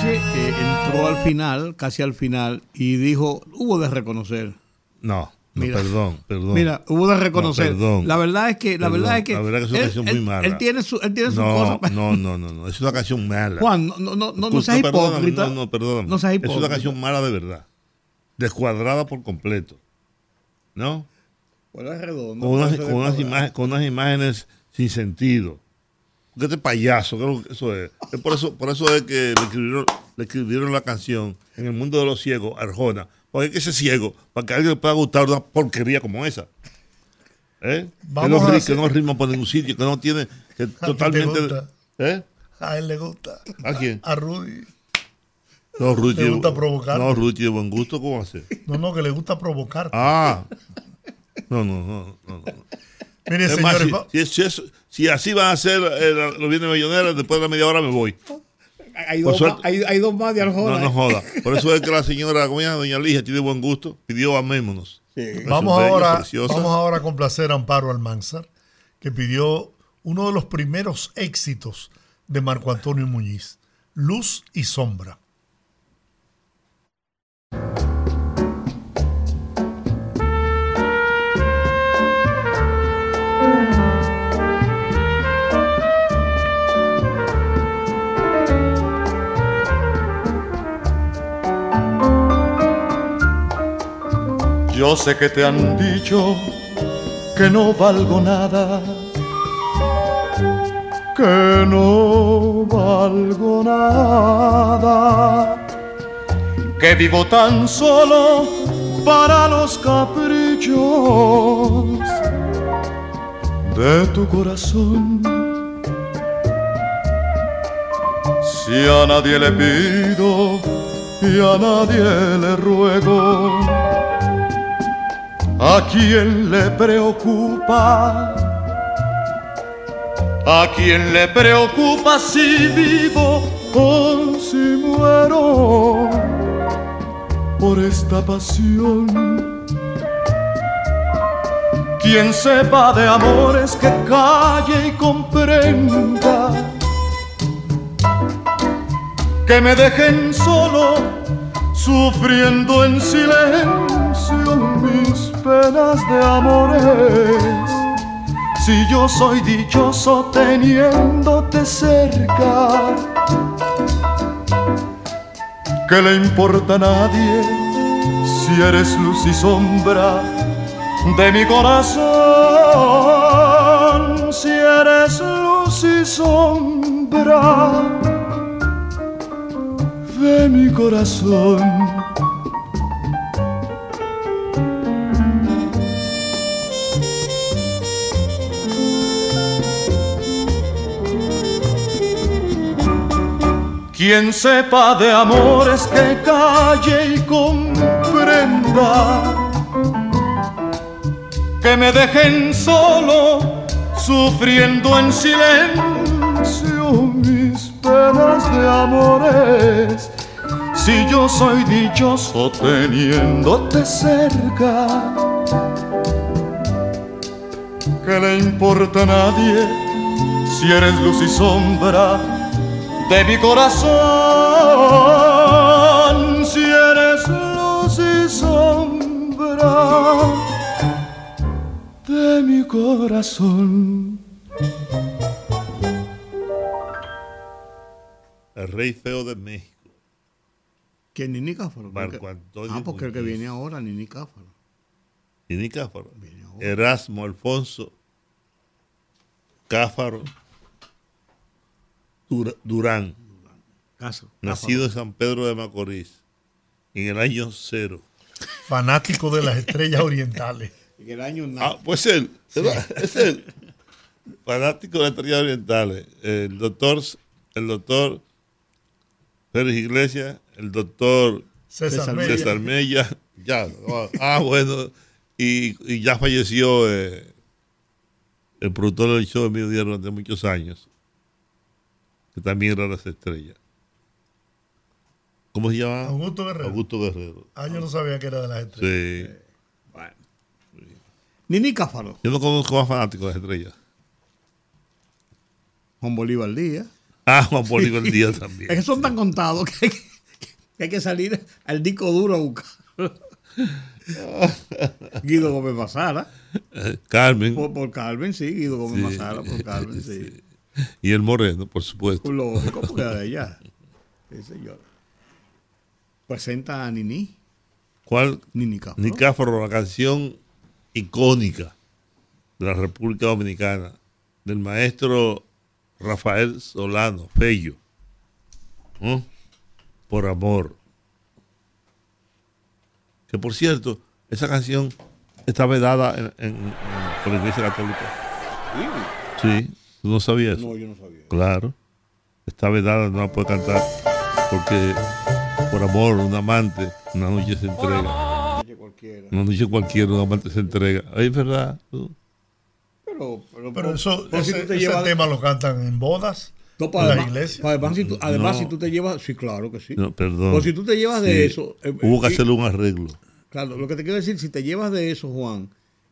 TH eh, entró al final, casi al final, y dijo, hubo de reconocer. No, no, Mira. perdón, perdón. Mira, hubo de reconocer. No, perdón. La verdad es que, la Perdón. verdad es que, La verdad que es una él- canción muy mala. Él tiene su, él tiene su no, cosa. no, no, no, no, es una canción mala. Juan, no, no, no, no, no seas hipócrita. No, no, perdóname. No seas Es una canción mala de verdad. Descuadrada por completo. ¿No? Bueno, es redondo, Con unas, con, unas imagen- con unas imágenes sin sentido. Porque este payaso, creo que eso es. Es por eso, por eso es que le escribieron, le escribieron la canción en el mundo de los ciegos, Arjona. Porque hay que ser ciego para que a alguien le pueda gustar una porquería como esa. ¿Eh? Vamos que, no, hacer- que no rima por ningún sitio, que no tiene. Que totalmente. gusta? ¿Eh? A él le gusta. ¿A quién? A Rudy. No, Rudy Le gusta provocar. No, Rudy tiene buen gusto, ¿cómo hace? No, no, que le gusta provocar. Ah. No, no, no. no, no. Mire, Es más, señores, si- si, si es- si así van a ser eh, los bienes milloneros, después de la media hora me voy. Hay dos, suerte- más, hay, hay dos más de Arjona. No, no joda. Por eso es que la señora, como ella, doña Ligia, tiene buen gusto, pidió amémonos. Es Vamos ahora, preciosa. vamos ahora a complacer a Amparo Almanzar, que pidió uno de los primeros éxitos de Marco Antonio Muñiz, Luz y Sombra. Yo sé que te han dicho que no valgo nada, que no valgo nada, que vivo tan solo para los caprichos de tu corazón. Si a nadie le pido y a nadie le ruego, ¿A quién le preocupa? ¿A quién le preocupa si vivo o si muero por esta pasión? Quien sepa de amores que calle y comprenda que me dejen solo sufriendo en silencio mis penas de amores. Si yo soy dichoso teniéndote cerca, ¿qué le importa a nadie si eres luz y sombra de mi corazón? Si eres luz y sombra de mi corazón. Quien sepa de amores que calle y comprenda que me dejen solo sufriendo en silencio mis penas de amores. Si yo soy dichoso teniéndote cerca, ¿qué le importa a nadie si eres luz y sombra de mi corazón? Si eres luz y sombra de mi corazón. El rey feo de México. ¿Quién Nini Cáfaro? Marco Antonio Ah, porque el que viene ahora, Nini Cáfaro. Y ni Cáfaro. Erasmo Alfonso Cáfaro Durán. Caso. Nacido en San Pedro de Macorís en el año cero. Fanático de las estrellas orientales. En el año Ah, pues él, es él. Fanático de las estrellas orientales. El doctor, el doctor Pérez Iglesias, el doctor César Mella. César Mella, ya, ah, bueno, y, y ya falleció eh, el productor del show de mediodía durante muchos años, que también era las estrellas. ¿Cómo se llama? Augusto Guerrero. Augusto Guerrero. Ah, yo no sabía que era de las estrellas. Sí. Nini Cáfaro. Yo no conozco más fanáticos de las estrellas. Juan Bolívar Díaz. Ah, Juan Bolívar Díaz también. Es que son tan contados que hay que, que hay que salir al disco duro a buscar. Guido Gómez Mazara. Carmen. Por, por Carmen, sí, Guido Gómez Sí. Mazara, por Carmen, sí. Y el Moreno, por supuesto. Lógico, porque de. Sí, señor. Presenta a Nini. ¿Cuál? Nini Cáfaro. Nicáforo, la canción icónica de la República Dominicana, del maestro Rafael Solano, Fello. ¿no? Por amor. Que por cierto, esa canción está vedada en- en- en- por la Iglesia Católica. Sí, ¿tú no sabías eso? No, yo no sabía. Claro. Está vedada, no la puede cantar porque por amor, un amante, una noche se entrega. Una noche cualquiera, un amante se entrega. Es verdad. tú. Pero, pero, Pero eso, pero si ese, tú te ese llevas- tema lo cantan en bodas, No, para las además, iglesias. para además, si tú, además, No. si tú te llevas, sí, claro que sí. No, perdón. Pues si tú te llevas de Sí. eso. eh, Hubo que y- hacerle un arreglo. Claro, lo que te quiero decir, si te llevas de eso, Juan,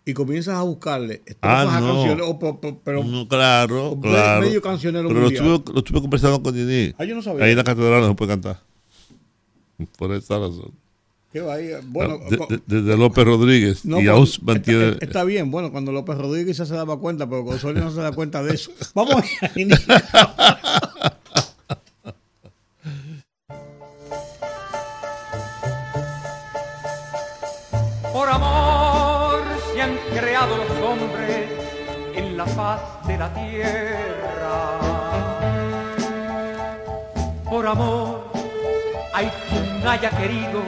y comienzas a buscarle Ah, a no. canciones, o pero No, claro, claro. medio cancionero Pero lo estuve, lo estuve conversando con Dini. Ah, yo no sabía. Ahí en la catedral no se puede cantar. Por esa razón. ¿qué va ahí? Bueno, De- co- de- desde López Rodríguez. no, y pues, aún está, mantiene. está bien, bueno, cuando López Rodríguez ya se daba cuenta, pero Osorio no se da cuenta de eso. Vamos a los hombres en la faz de la tierra. Por amor hay quien haya querido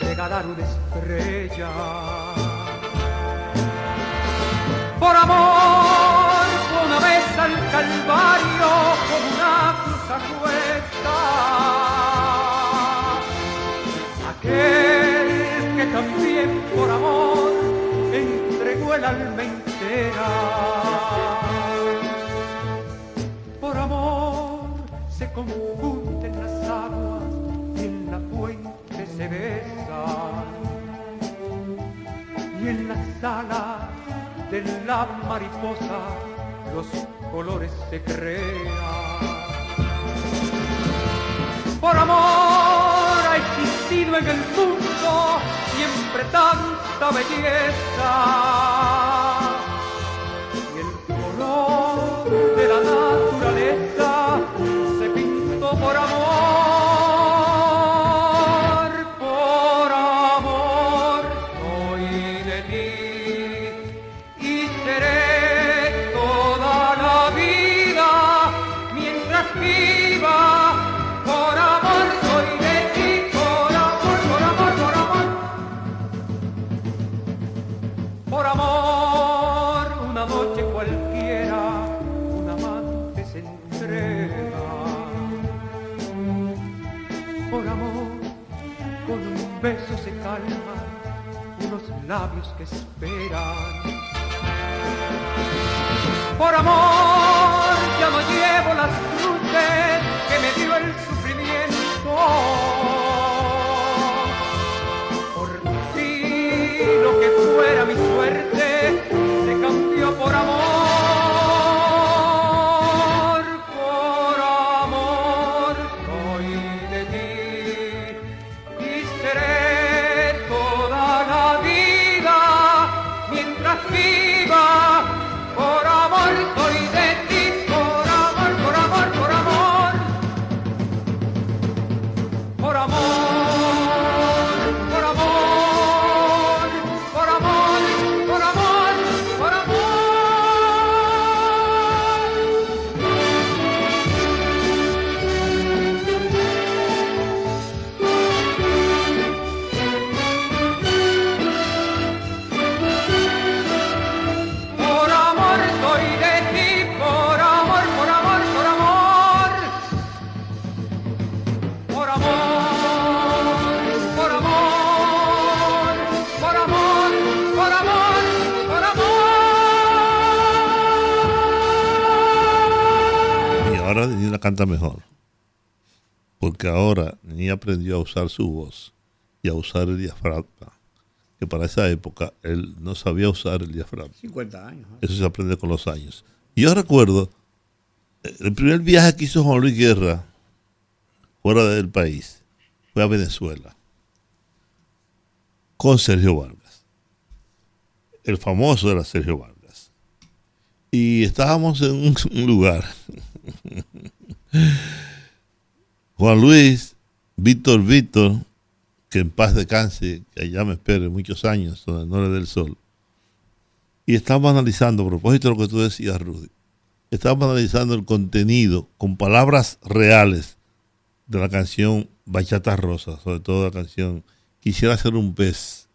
regalar una estrella. Por amor una vez al Calvario con una cruz el alma entera. Por amor se confunden las aguas y en la fuente se besan. Y en la sala de la mariposa los colores se crean. Por amor quien habido en el mundo siempre tanta belleza. Y el color de la naturaleza labios que esperan. Por amor, canta mejor. Porque ahora Nini aprendió a usar su voz y a usar el diafragma. Que para esa época él no sabía usar el diafragma. 50 años. ¿eh? Eso se aprende con los años. Y yo recuerdo el primer viaje que hizo Juan Luis Guerra fuera del país fue a Venezuela con Sergio Vargas. El famoso era Sergio Vargas. Y estábamos en un lugar. Juan Luis, Víctor Víctor, que en paz descanse, que allá me espere muchos años, donde no le dé el sol. Y estamos analizando, a propósito de lo que tú decías, Rudy, estamos analizando el contenido con palabras reales de la canción Bachata Rosa, sobre todo la canción Quisiera ser un pez.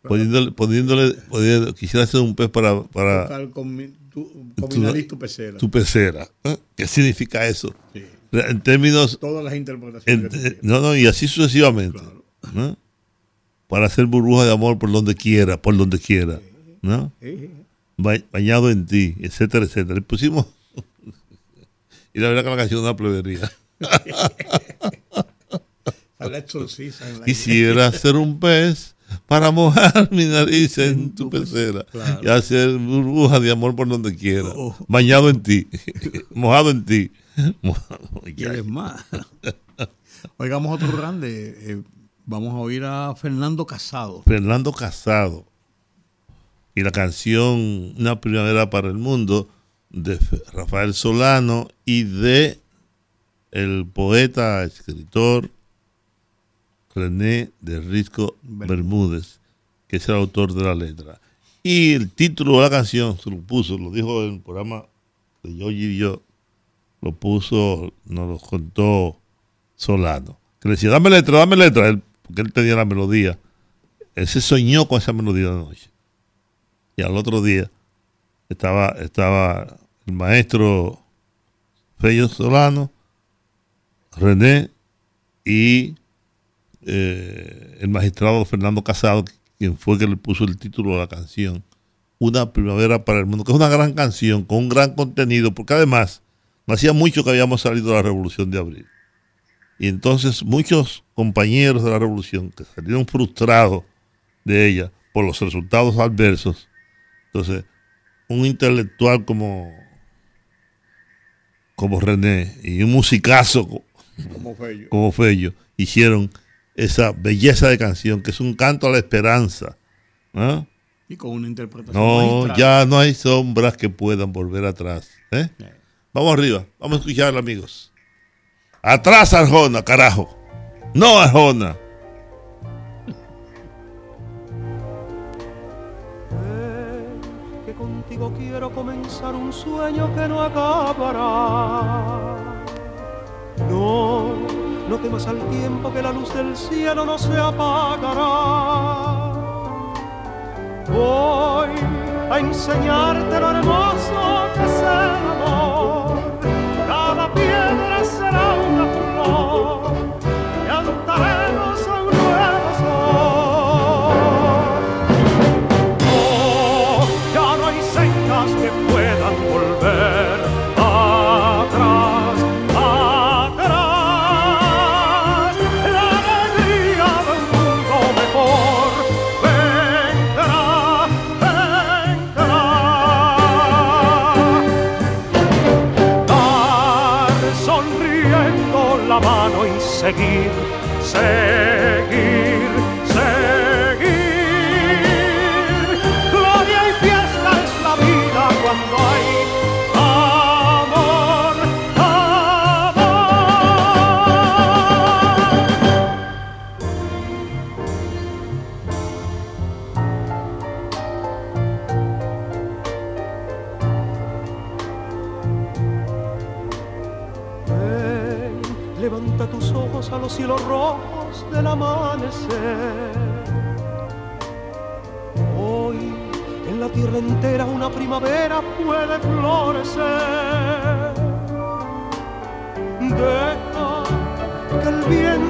Poniéndole, poniéndole, quisiera ser un pez para, para con tu, tu pecera. tu pecera. ¿eh? ¿Qué significa eso? En términos Todas las interpretaciones. en- no, no, y así sucesivamente. ¿no? Para hacer burbuja de amor por donde quiera, por donde quiera. ¿no? Ba- bañado en ti, etcétera, etcétera. Le pusimos. y la verdad que la canción es una plebería. Quisiera ser un pez para mojar mi nariz en tu pecera Claro. y hacer burbuja de amor por donde quiera. Oh. Bañado en ti, mojado en ti. ¿Quieres más? Oigamos otro grande. eh, vamos a oír a Fernando Casado. Fernando Casado y la canción Una primavera para el mundo de Rafael Solano y de el poeta, escritor René de Risco Bermúdez, que es el autor de la letra. Y el título de la canción se lo puso, lo dijo en el programa de Yo y yo, lo puso, nos lo contó Solano. Que le decía, dame letra, dame letra, él- porque él tenía la melodía. Él se soñó con esa melodía de noche. Y al otro día estaba, estaba el maestro Fello Solano, René y eh, el magistrado Fernando Casado, quien fue que le puso el título a la canción, Una primavera para el mundo, que es una gran canción con un gran contenido, porque además no hacía mucho que habíamos salido de la revolución de abril. Y entonces muchos compañeros de la revolución que salieron frustrados de ella por los resultados adversos, entonces un intelectual como, como René y un musicazo co- Como Fello. como Fello hicieron esa belleza de canción, que es un canto a la esperanza. Y con una interpretación. No, magistral. ya no hay sombras que puedan volver atrás. ¿eh? Vamos arriba, vamos a escucharla, amigos. Atrás, Arjona, carajo. No, Arjona. que contigo quiero comenzar un sueño que no acabará. No, no temas al tiempo que la luz del cielo no se apagará. Voy a enseñarte lo hermoso que es el amor. Seguir, tierra entera una primavera puede florecer. Deja que el viento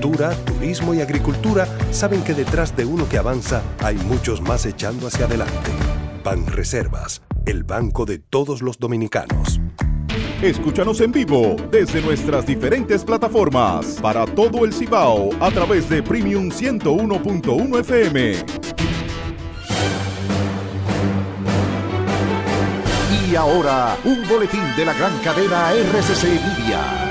turismo y agricultura saben que detrás de uno que avanza hay muchos más echando hacia adelante. Banreservas, el banco de todos los dominicanos. Escúchanos en vivo desde nuestras diferentes plataformas para todo el Cibao a través de Premium 101.1 FM. Y ahora, un boletín de la gran cadena RCC Media.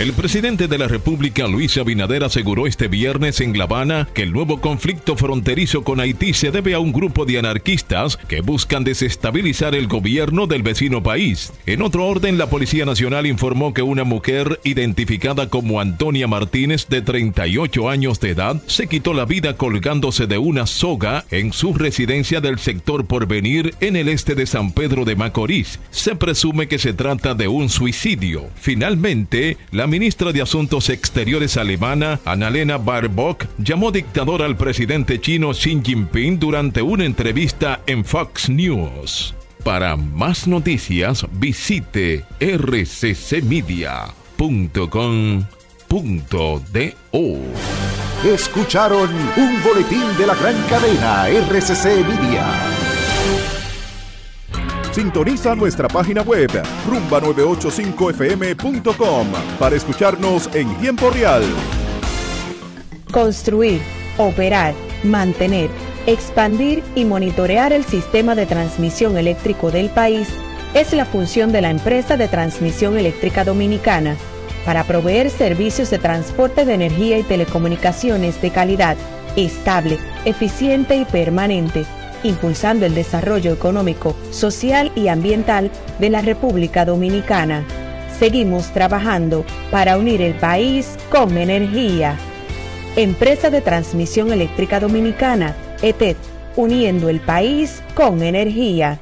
El presidente de la República, Luis Abinader, aseguró este viernes en La Habana que el nuevo conflicto fronterizo con Haití se debe a un grupo de anarquistas que buscan desestabilizar el gobierno del vecino país. En otro orden, la Policía Nacional informó que una mujer identificada como Antonia Martínez, de 38 años de edad, se quitó la vida colgándose de una soga en su residencia del sector Porvenir en el este de San Pedro de Macorís. Se presume que se trata de un suicidio. Finalmente, la ministra de Asuntos Exteriores alemana, Annalena Baerbock, llamó dictador al presidente chino Xi Jinping durante una entrevista en Fox News. Para más noticias, visite rccmedia.com.do. Escucharon un boletín de la gran cadena RCC Media. Sintoniza nuestra página web rumba985fm.com para escucharnos en tiempo real. Construir, operar, mantener, expandir y monitorear el sistema de transmisión eléctrico del país es la función de la empresa de transmisión eléctrica dominicana para proveer servicios de transporte de energía y telecomunicaciones de calidad, estable, eficiente y permanente impulsando el desarrollo económico, social y ambiental de la República Dominicana. Seguimos trabajando para unir el país con energía. Empresa de Transmisión Eléctrica Dominicana, ETED, uniendo el país con energía.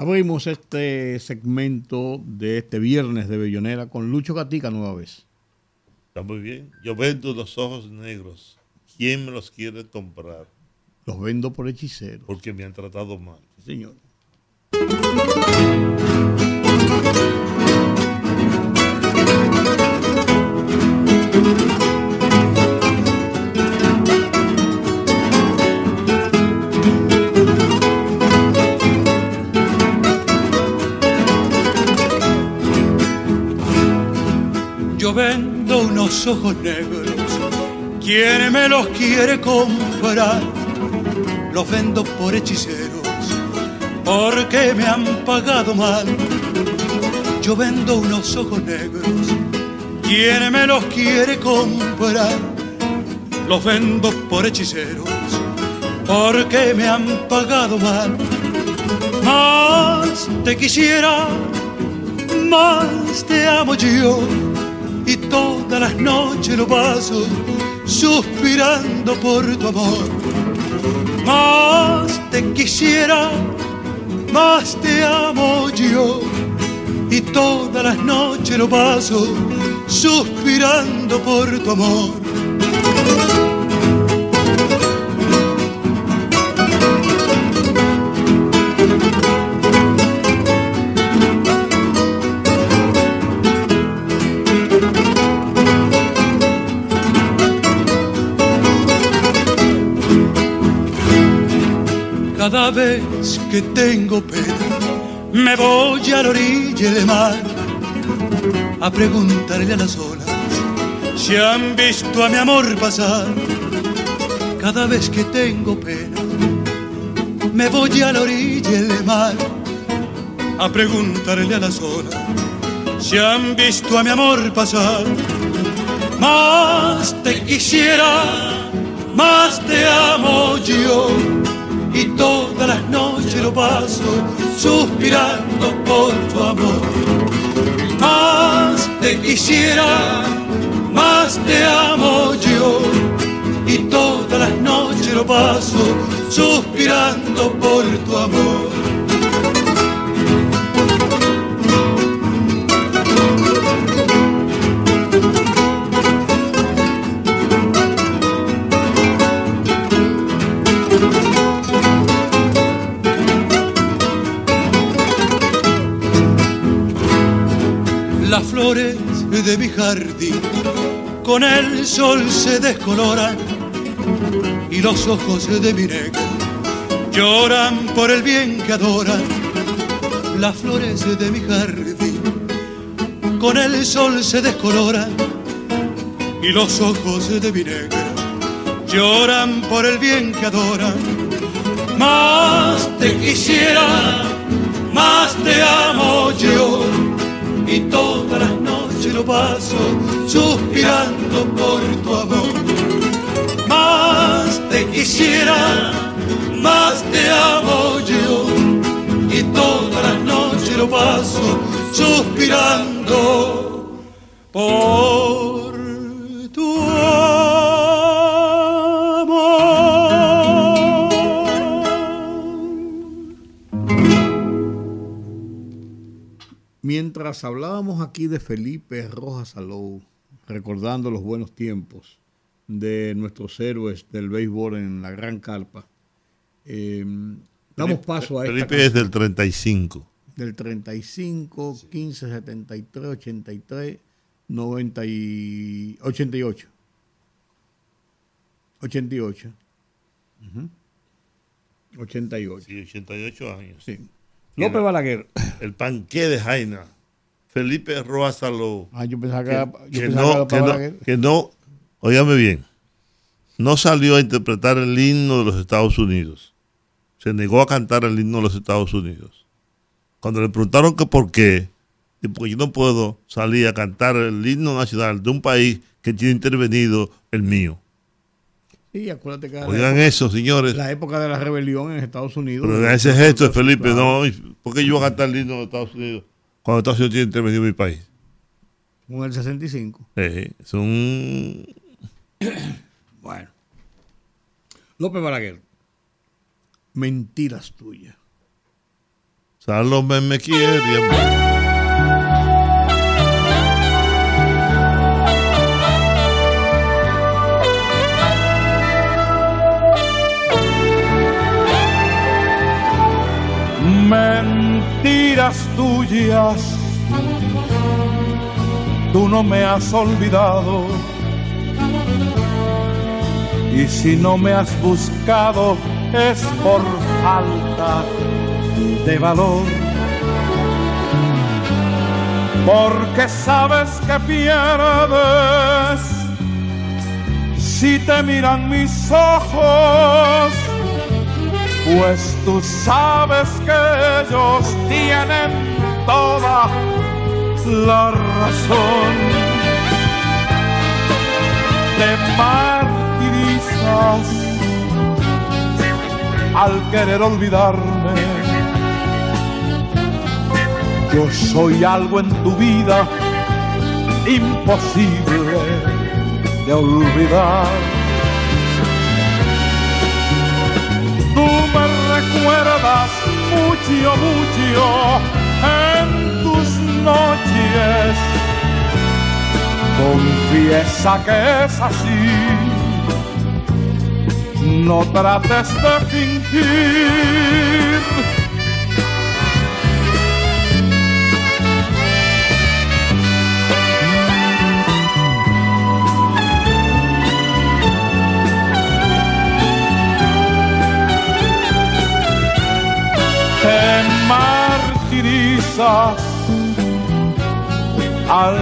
Abrimos este segmento de este viernes de Bellonera con Lucho Gatica nueva vez. Está muy bien. Yo vendo los ojos negros. ¿Quién me los quiere comprar? Los vendo por hechicero. Porque me han tratado mal. señor. Yo vendo unos ojos negros, ¿quién me los quiere comprar? Los vendo por hechiceros, porque me han pagado mal. Yo vendo unos ojos negros, ¿quién me los quiere comprar? Los vendo por hechiceros, porque me han pagado mal. Más te quisiera, más te amo yo y todas las noches lo paso suspirando por tu amor. Más te quisiera, más te amo yo y todas las noches lo paso suspirando por tu amor. Cada vez que tengo pena, me voy a la orilla del mar a preguntarle a las olas si han visto a mi amor pasar. Cada vez que tengo pena, me voy a la orilla del mar a preguntarle a las olas si han visto a mi amor pasar. Más te quisiera, más te amo yo y todas las noches lo paso suspirando por tu amor. Más te quisiera, más te amo yo y todas las noches lo paso suspirando por tu amor. Flores de mi jardín con el sol se descoloran y los ojos de mi negra lloran por el bien que adoran. Las flores de mi jardín con el sol se descoloran y los ojos de mi negra lloran por el bien que adoran. Más te quisiera, más te amo yo y todas las noches lo paso suspirando por tu amor. Más te quisiera, más te amo yo y todas las noches lo paso suspirando por Mientras hablábamos aquí de Felipe Rojas Salou, recordando los buenos tiempos de nuestros héroes del béisbol en la Gran Carpa, eh, damos paso a esta Felipe es del 35. del 35, 15, 73, 83, 90 y 88. 88. Ujú. 88. Sí, 88 años. Sí. López Balaguer. El panqué de Jaina. Felipe Rojas Saló. Ah, yo pensaba que, que, era- yo que pensaba no, que, no, que no, óigame bien, no salió a interpretar el himno de los Estados Unidos. Se negó a cantar el himno de los Estados Unidos. Cuando le preguntaron que por qué, y porque yo no puedo salir a cantar el himno nacional de un país que tiene intervenido el mío. Sí, acuérdate que Oigan época- eso, señores. La época de la rebelión en Estados Unidos. Pero ese gesto de Felipe, no, ¿por qué yo voy a cantar el himno de Estados Unidos cuando Estados Unidos tiene intervenido mi país? Con el 65. Eh, es un Bueno. López Balaguer. Mentiras tuyas. Salomé me quiere. Tuyas, tú no me has olvidado. Y si no me has buscado es por falta de valor. Porque sabes que pierdes si te miran mis ojos pues tú sabes que ellos tienen toda la razón. Te martirizas al querer olvidarme. Yo soy algo en tu vida imposible de olvidar. Recuerdas mucho, mucho en tus noches. Confiesa que es así. No trates de fingir. Al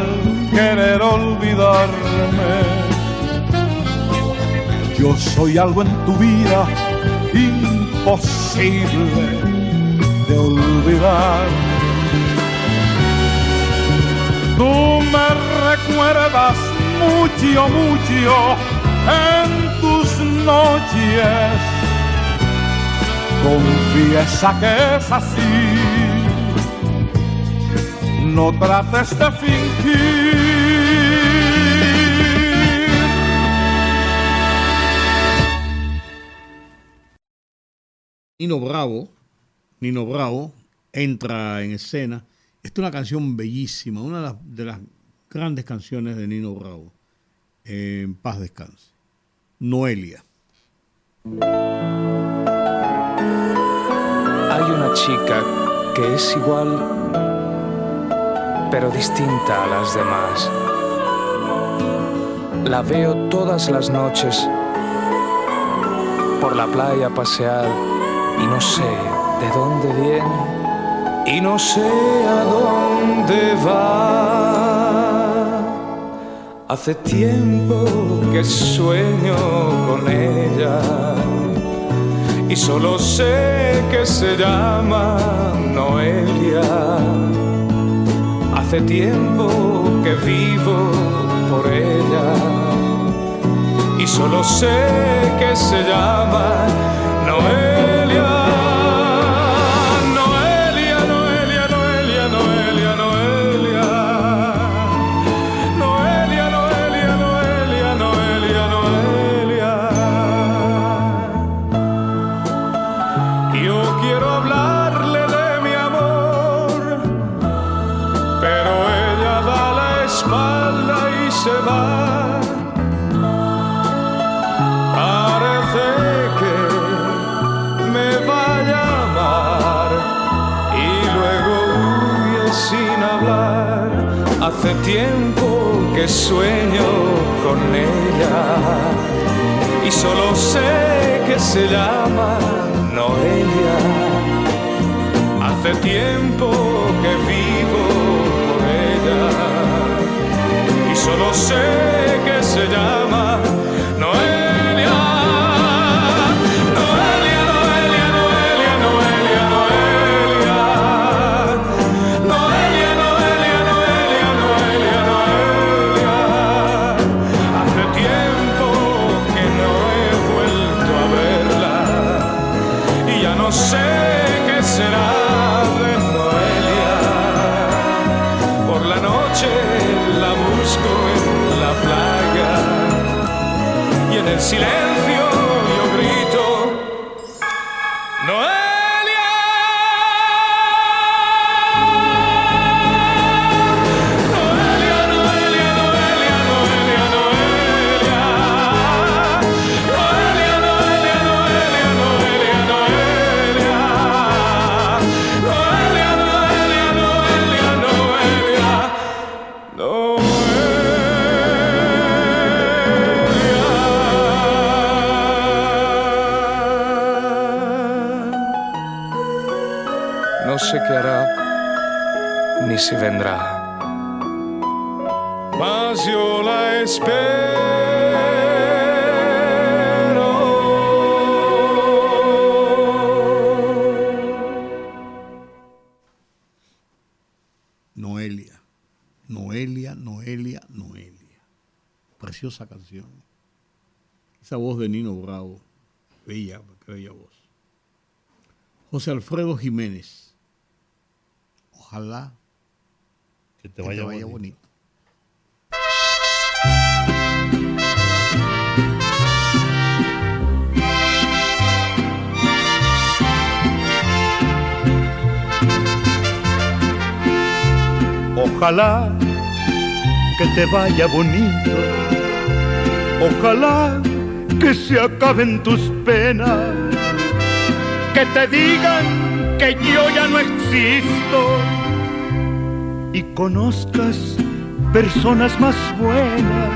querer olvidarme. Yo soy algo en tu vida imposible de olvidar. Tú me recuerdas mucho, mucho en tus noches Confiesa que es así. No trates de fingir. Nino Bravo, Nino Bravo entra en escena. Esta es una canción bellísima, una de las, de las grandes canciones de Nino Bravo. En paz descanse. Noelia. Hay una chica que es igual, pero distinta a las demás. La veo todas las noches por la playa pasear y no sé de dónde viene y no sé a dónde va. Hace tiempo que sueño con ella y solo sé que se llama Noelia. Hace tiempo que vivo por ella y solo sé que se llama Noelia. Hace tiempo que sueño con ella y solo sé que se llama Noelia. Hace tiempo que vivo por ella y solo sé que se llama si vendrá. Mas yo la Noelia. Noelia, Noelia, Noelia. Preciosa canción. Esa voz de Nino Bravo. Bella, qué bella voz. José Alfredo Jiménez. Ojalá que te vaya, bonito. bonito. Ojalá que te vaya bonito. Ojalá que se acaben tus penas. Que te digan que yo ya no existo. Y conozcas personas más buenas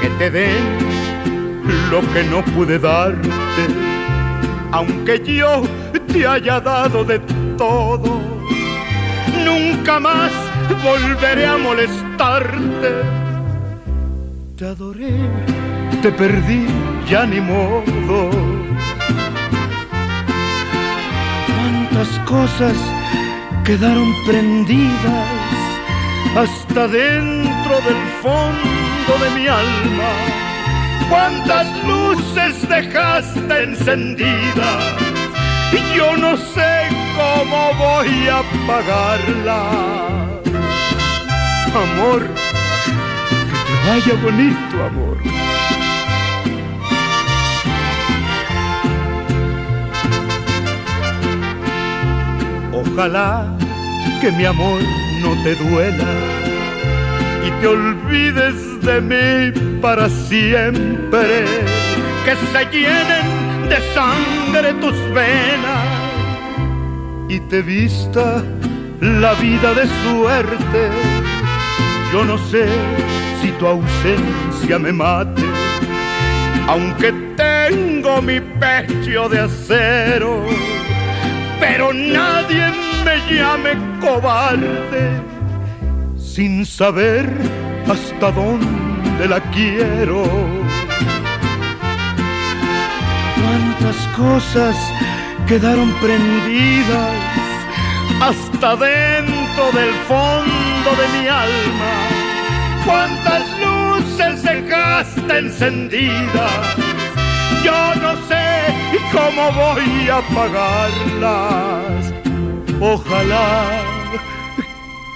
que te den lo que no pude darte. Aunque yo te haya dado de todo nunca más volveré a molestarte. Te adoré, te perdí, ya ni modo. Cuántas cosas quedaron prendidas hasta dentro del fondo de mi alma. Cuántas luces dejaste encendidas y yo no sé cómo voy a pagarla. Amor, que te vaya bonito, amor. Ojalá que mi amor no te duela y te olvides de mí para siempre. Que se llenen de sangre tus venas y te vista la vida de suerte. Yo no sé si tu ausencia me mate, aunque tengo mi pecho de acero, pero nadie me llame cobarde sin saber hasta dónde la quiero. Cuántas cosas quedaron prendidas hasta dentro del fondo de mi alma. Cuántas luces dejaste encendidas, yo no sé cómo voy a apagarlas. Ojalá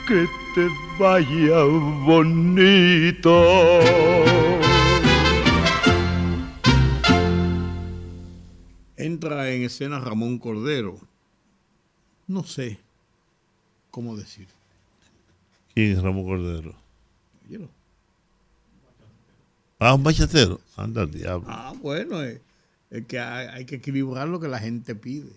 que te vaya bonito. Entra en escena Ramón Cordero. No sé cómo decir. ¿Quién es Ramón Cordero? Ah, un bachatero. Anda al diablo. Ah, bueno, es, es que hay, hay que equilibrar lo que la gente pide.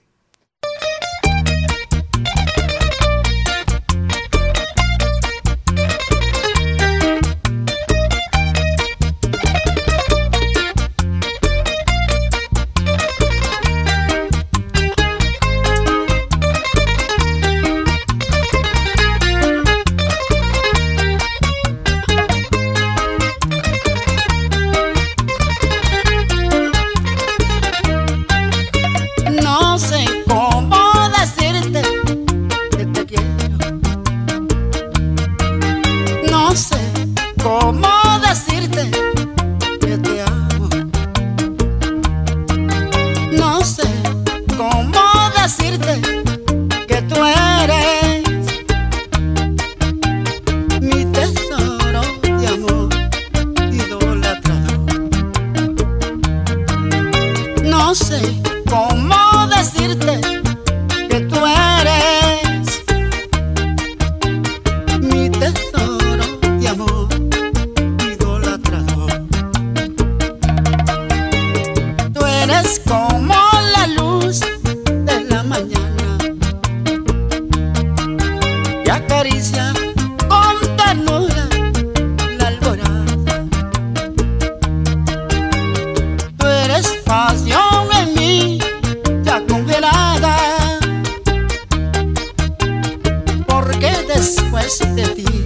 más de ti.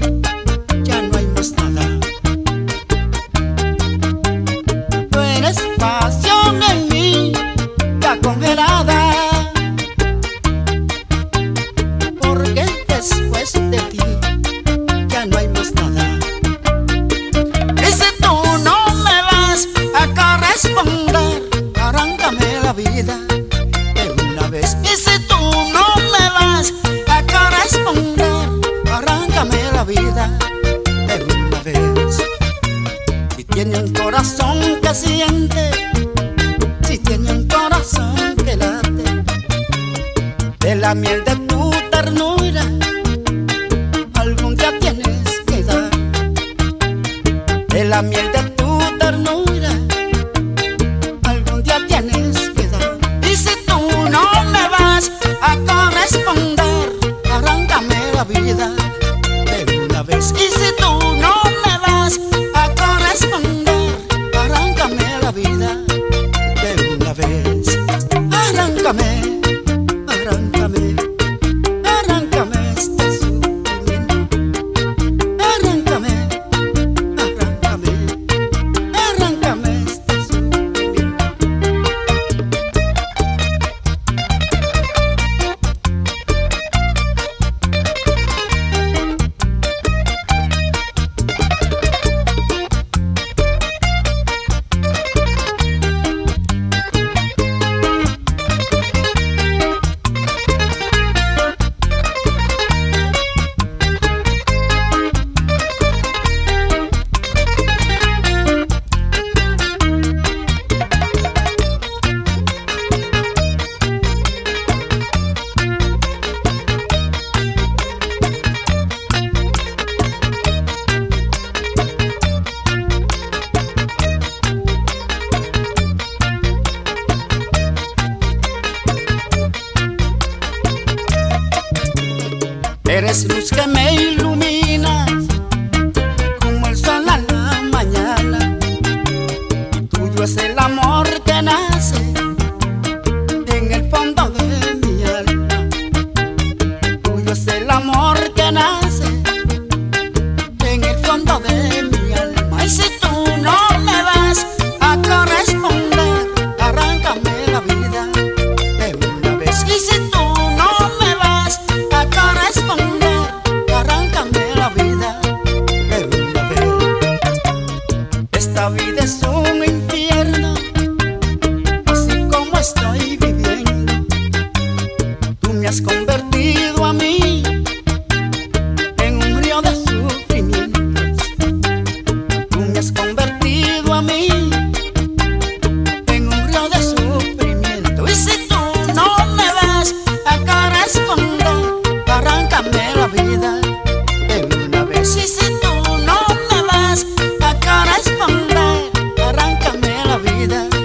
gider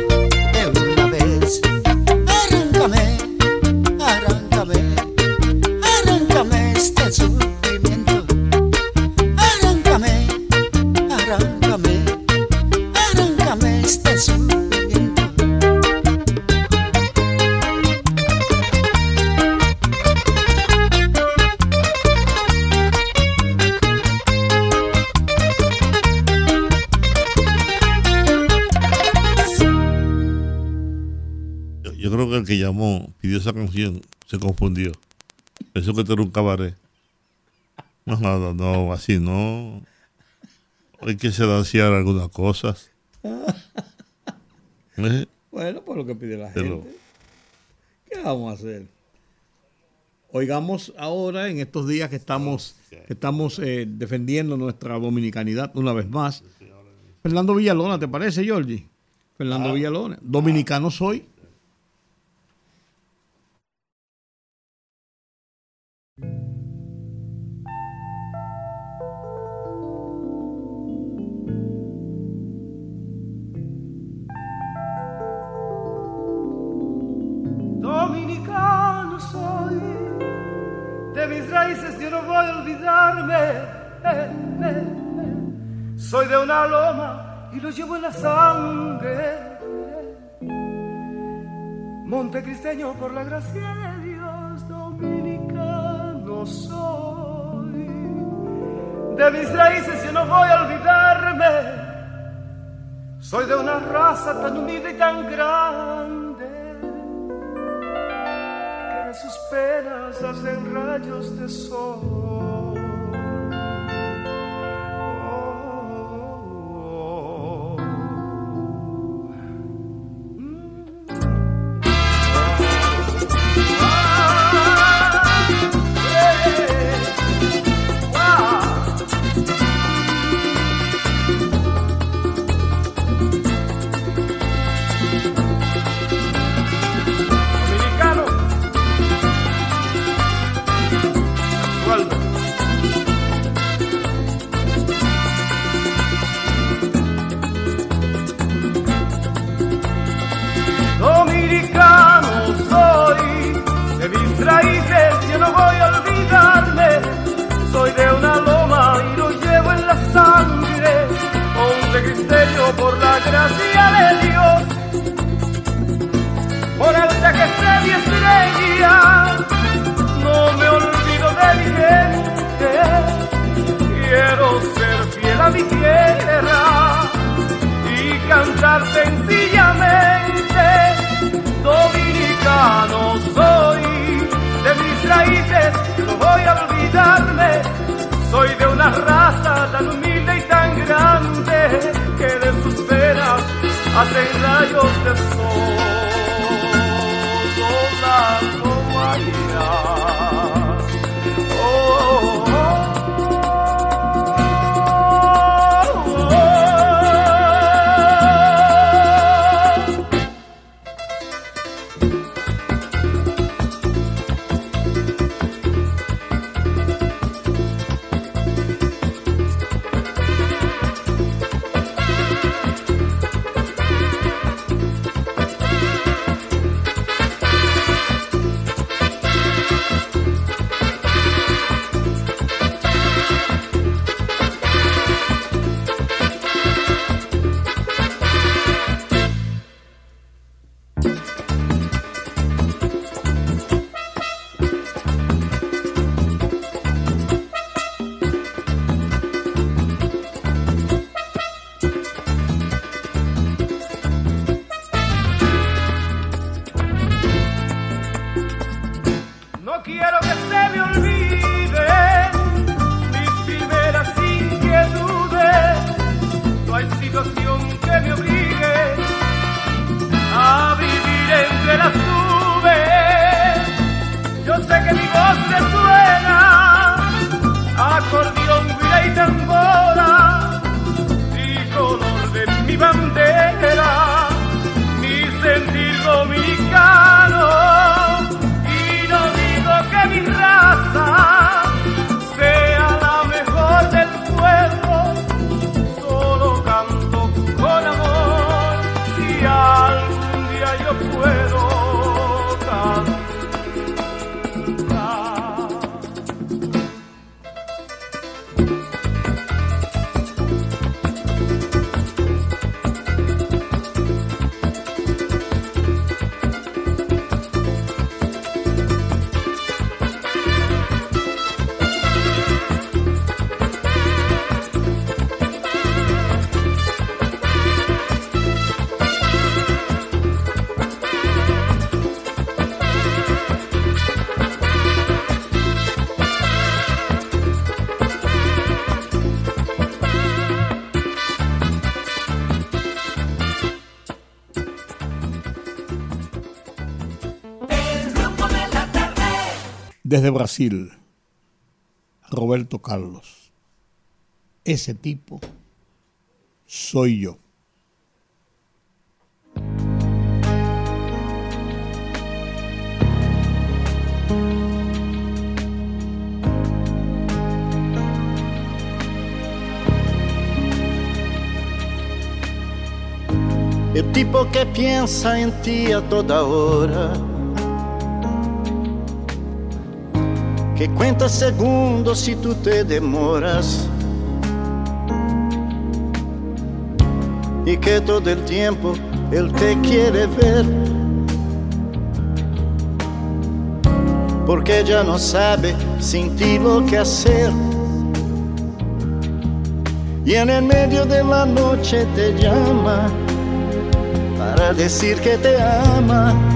que era un cabaret. No, no, no, así no. Hay que sedanciar algunas cosas. ¿Eh? Bueno, por lo que pide la gente. ¿Qué vamos a hacer? Oigamos ahora, en estos días que estamos, estamos eh, defendiendo nuestra dominicanidad una vez más. Fernando Villalona, ¿te parece, Giorgi? Fernando ah, Villalona. Dominicano ah. soy. soy. De mis raíces yo no voy a olvidarme. Eh, eh, eh. Soy de una loma y lo llevo en la sangre. Montecristeño por la gracia de Dios, dominicano soy. De mis raíces yo no voy a olvidarme. Soy de una raza tan humilde y tan grande sus penas hacen rayos de sol. No voy a olvidarme. Soy de una loma y lo llevo en la sangre. Ponte cristerio por la gracia de Dios por alta que sea mi estrella, no me olvido de mi gente, quiero ser fiel a mi tierra y cantar sencillamente, dominicano soy, de mis raíces no voy a olvidarme, soy de una raza tan humilde y tan grande que de sus venas hacen rayos de sol. No Desde Brasil, Roberto Carlos. Ese tipo soy yo. El tipo que piensa en ti a toda hora. Que cuenta segundos si tú te demoras. Y que todo el tiempo él te quiere ver. Porque ya no sabe sin ti lo que hacer. Y en el medio de la noche te llama para decir que te ama.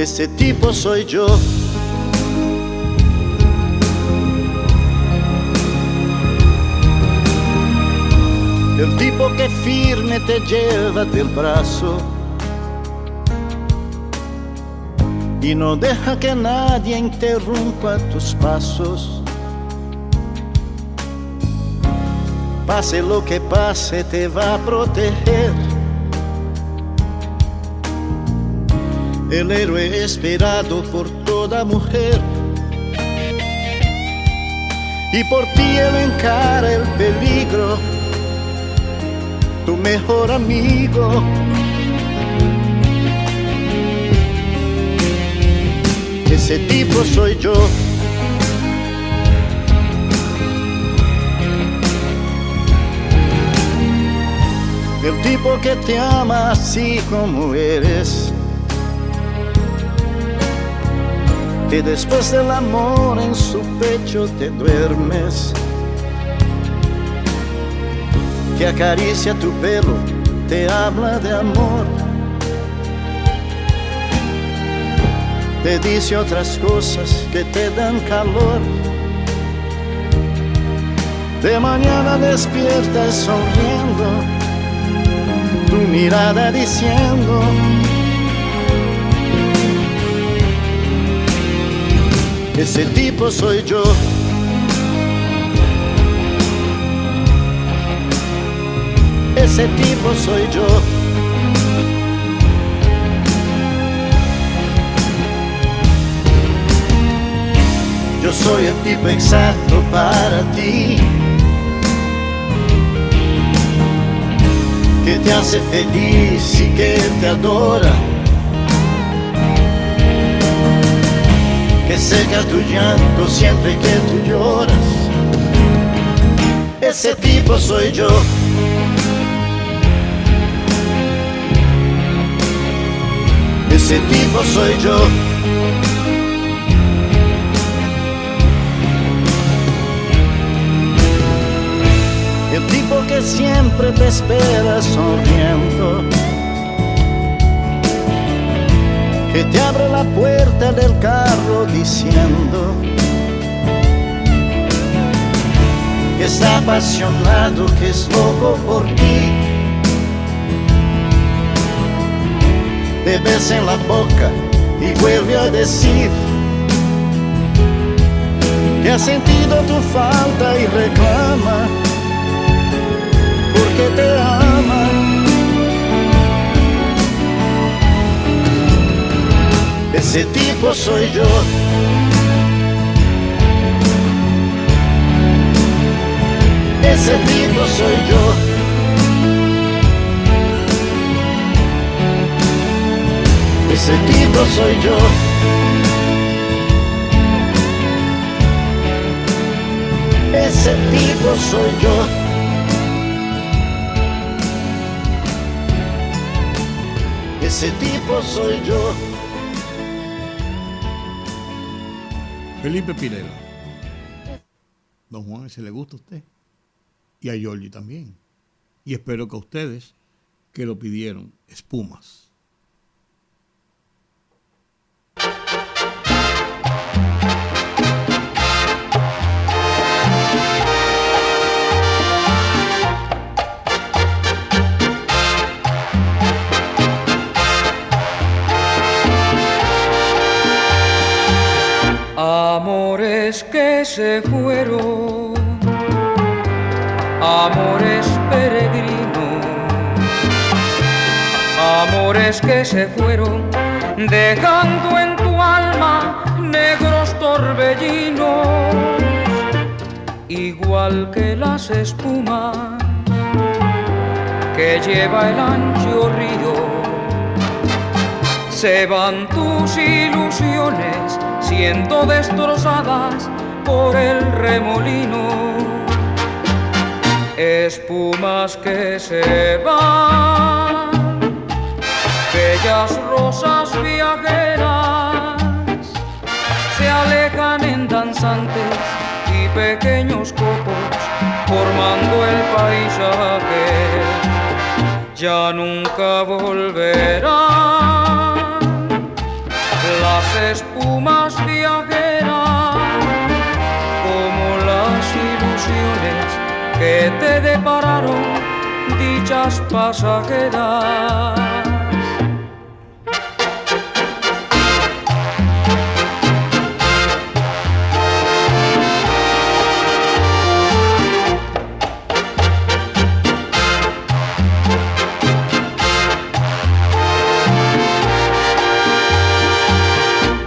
Ese tipo soy yo. El tipo que firme te lleva del brazo y no deja que nadie interrumpa tus pasos. Pase lo que pase, te va a proteger. El héroe esperado por toda mujer. Y por ti él encara el peligro, tu mejor amigo. Ese tipo soy yo. El tipo que te ama así como eres. Que después del amor en su pecho te duermes. Que acaricia tu pelo, te habla de amor. Te dice otras cosas que te dan calor. De mañana despiertas sonriendo tu mirada diciendo ese tipo soy yo. Ese tipo soy yo. Yo soy el tipo exacto para ti. Que te hace feliz y que te adora. Seca tu llanto siempre que tú lloras. Ese tipo soy yo. Ese tipo soy yo. El tipo que siempre te espera sonriendo. Que te abre la puerta del carro diciendo que está apasionado, que es loco por ti. Te besa en la boca y vuelve a decir que ha sentido tu falta y reclama porque te Ese tipo soy yo. Ese tipo soy yo. Ese tipo soy yo. Ese tipo soy yo. Ese tipo soy yo. Felipe Pirela. Don Juan, ese le gusta a usted. Y a Giorgi también. Y espero que a ustedes, que lo pidieron, espumas. Amores que se fueron, amores peregrinos, amores que se fueron, dejando en tu alma negros torbellinos, igual que las espumas que lleva el ancho río. Se van tus ilusiones siendo destrozadas por el remolino. Espumas que se van, bellas rosas viajeras, se alejan en danzantes y pequeños copos formando el paisaje. Ya nunca volverán las espumas que te depararon dichas pasajeras.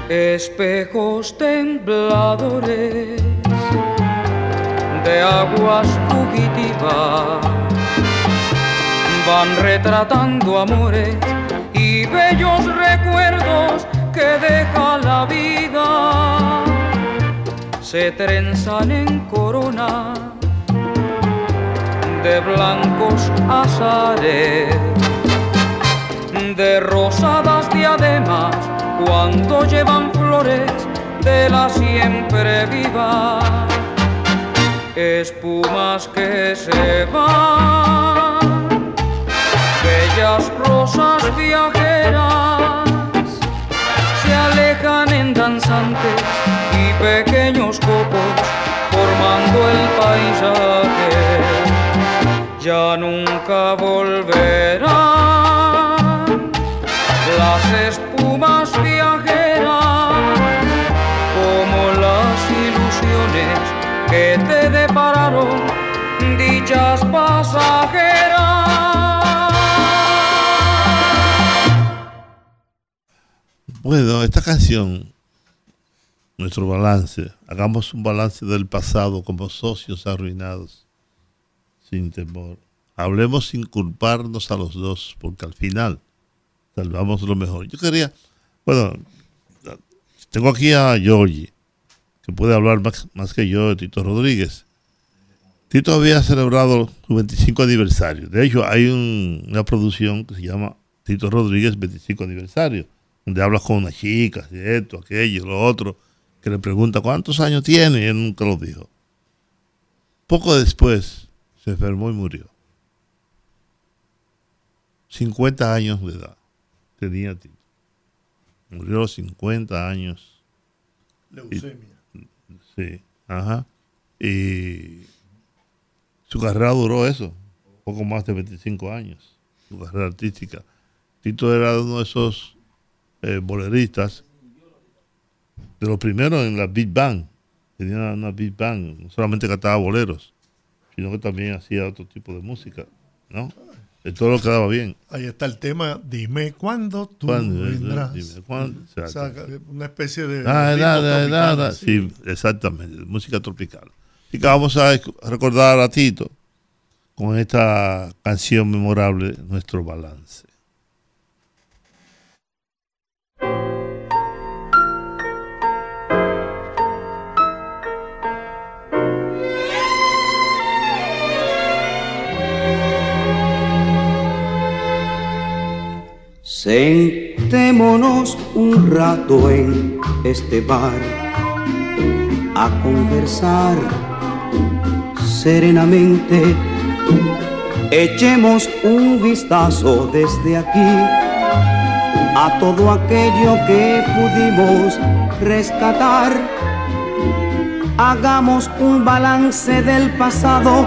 espejos tembladores de aguas fugitivas van retratando amores y bellos recuerdos que deja la vida. Se trenzan en corona de blancos azares de rosadas diademas cuando llevan flores de la siempre viva, espumas que se van, bellas rosas viajeras, se alejan en danzantes y pequeños copos formando el paisaje, ya nunca volverán. Las espumas viajeras que te depararon dichas pasajeras. Bueno, esta canción, nuestro balance, hagamos un balance del pasado como socios arruinados, sin temor. Hablemos sin culparnos a los dos, porque al final salvamos lo mejor. Yo quería, bueno, tengo aquí a Georgie, que puede hablar más, que yo de Tito Rodríguez. Tito había celebrado su 25 aniversario. De hecho, hay un- una producción que se llama Tito Rodríguez 25 aniversario, donde habla con unas chicas, y esto, aquello, lo otro, que le pregunta cuántos años tiene y él nunca lo dijo. Poco después se enfermó y murió. 50 años de edad tenía Tito. Murió a los 50 años. Leucemia. Sí, ajá. Y su carrera duró eso, poco más de 25 años, su carrera artística. Tito era uno de esos eh, boleristas, de los primeros en la Big Bang. Tenía una, Big Bang, no solamente cantaba boleros, sino que también hacía otro tipo de música, ¿no? Todo lo que daba bien. Ahí está el tema, dime cuándo tú ¿Cuándo? vendrás. Dime, ¿cuándo? O sea, una especie de... Ah, nada, nada, así. sí, exactamente, música tropical. Y que vamos a recordar a Tito con esta canción memorable, Nuestro Balance. Sentémonos un rato en este bar a conversar serenamente. Echemos un vistazo desde aquí a todo aquello que pudimos rescatar. Hagamos un balance del pasado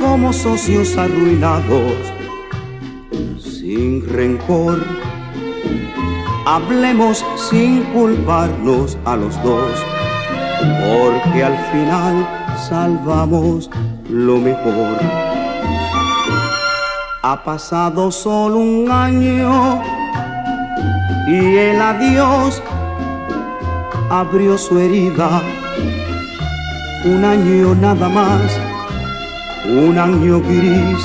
como socios arruinados, sin rencor. Hablemos sin culparnos a los dos, porque al final salvamos lo mejor. Ha pasado solo un año y el adiós abrió su herida. Un año nada más, un año gris,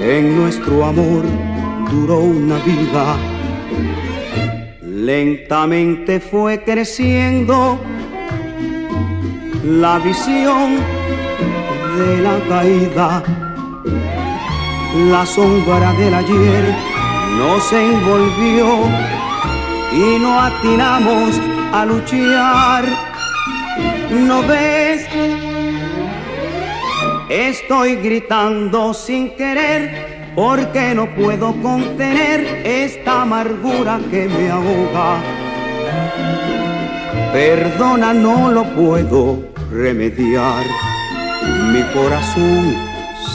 en nuestro amor duró una vida. Lentamente fue creciendo la visión de la caída. La sombra del ayer nos envolvió y no atinamos a luchar. ¿No ves? Estoy gritando sin querer porque no puedo contener esta amargura que me ahoga. Perdona, no lo puedo remediar. Mi corazón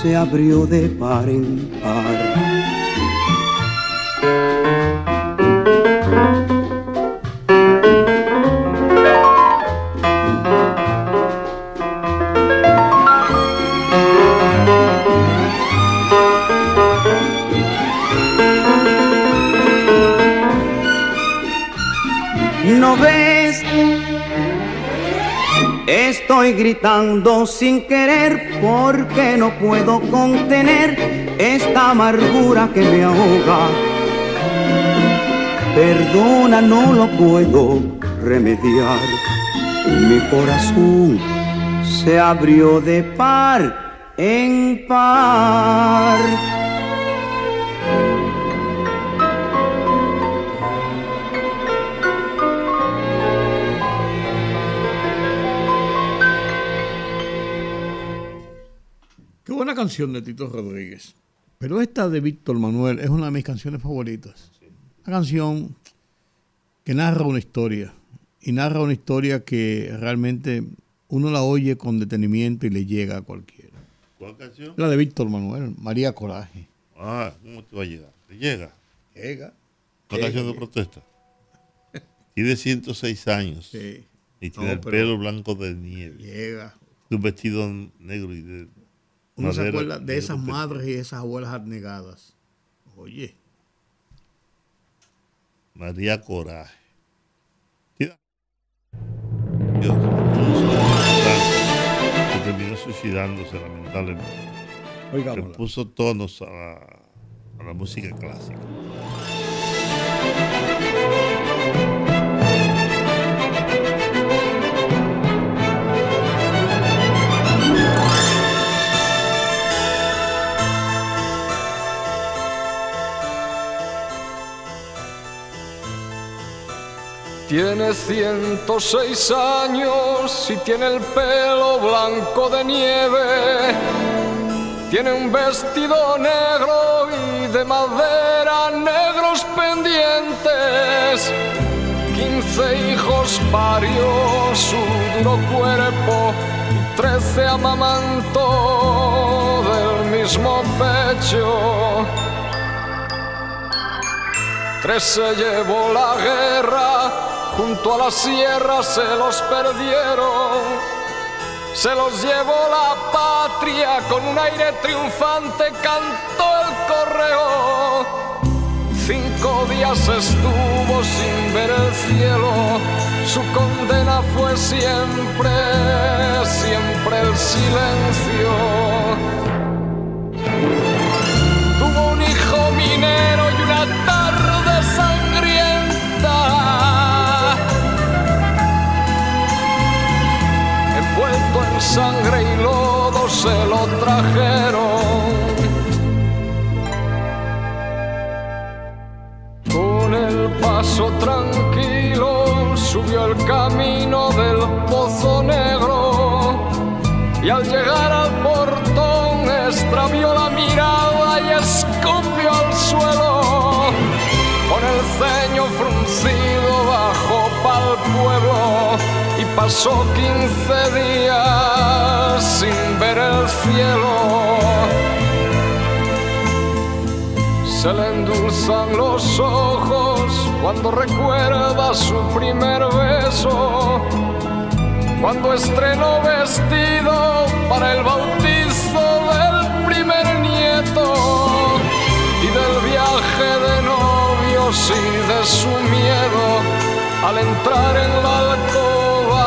se abrió de par en par. Estoy gritando sin querer porque no puedo contener esta amargura que me ahoga. Perdona, no lo puedo remediar. Mi corazón se abrió de par en par. Canción de Tito Rodríguez. Pero esta de Víctor Manuel es una de mis canciones favoritas. Una canción que narra una historia. Y narra una historia que realmente uno la oye con detenimiento y le llega a cualquiera. ¿Cuál canción? La de Víctor Manuel, María Coraje. Ah, ¿cómo te va a llegar? ¿Te llega? Llega. ¿Una canción de protesta? Tiene 106 años. Sí. Y No, tiene el pelo blanco de nieve. Llega. Un vestido negro y de Uno se acuerda de esas madres y esas abuelas abnegadas. Oye. María Coraje. Dios, que terminó suicidándose lamentablemente. Le puso tonos a la, a la música clásica. Tiene 106 años y tiene el pelo blanco de nieve. Tiene un vestido negro y de madera negros pendientes. 15 hijos parió su duro cuerpo y 13 amamantó del mismo pecho. Tres se llevó la guerra, junto a la sierra se los perdieron. Se los llevó la patria, con un aire triunfante cantó el correo. Cinco días estuvo sin ver el cielo, su condena fue siempre, siempre el silencio. Tuvo un hijo minero y una sangre y lodo se lo trajeron. Con el paso tranquilo subió el camino del pozo negro y al llegar al portón extravió la mirada y escupió al suelo. Con el ceño fruncido bajó pa'l pueblo y pasó 15 días cielo. Se le endulzan los ojos cuando recuerda su primer beso cuando estrenó vestido para el bautizo del primer nieto y del viaje de novios y de su miedo al entrar en la alcoba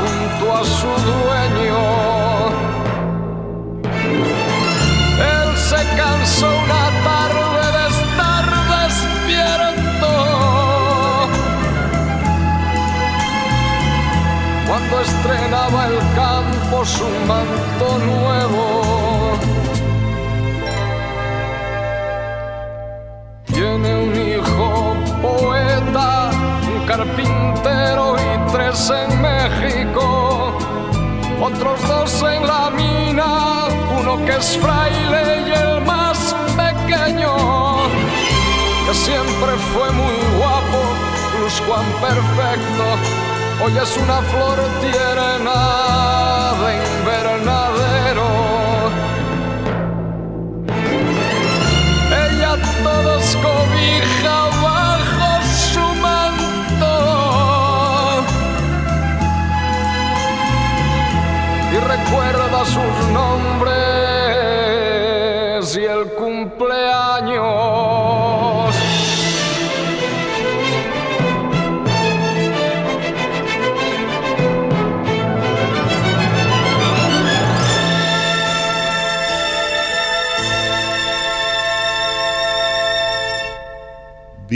junto a su dueño. Estrenaba el campo su manto nuevo. Tiene un hijo poeta, un carpintero y tres en México, otros dos en la mina, uno que es fraile y el más pequeño, que siempre fue muy guapo, Luz Juan perfecto, hoy es una flor tierna de invernadero. Ella todos cobija bajo su manto y recuerda sus nombres y el cumpleaños.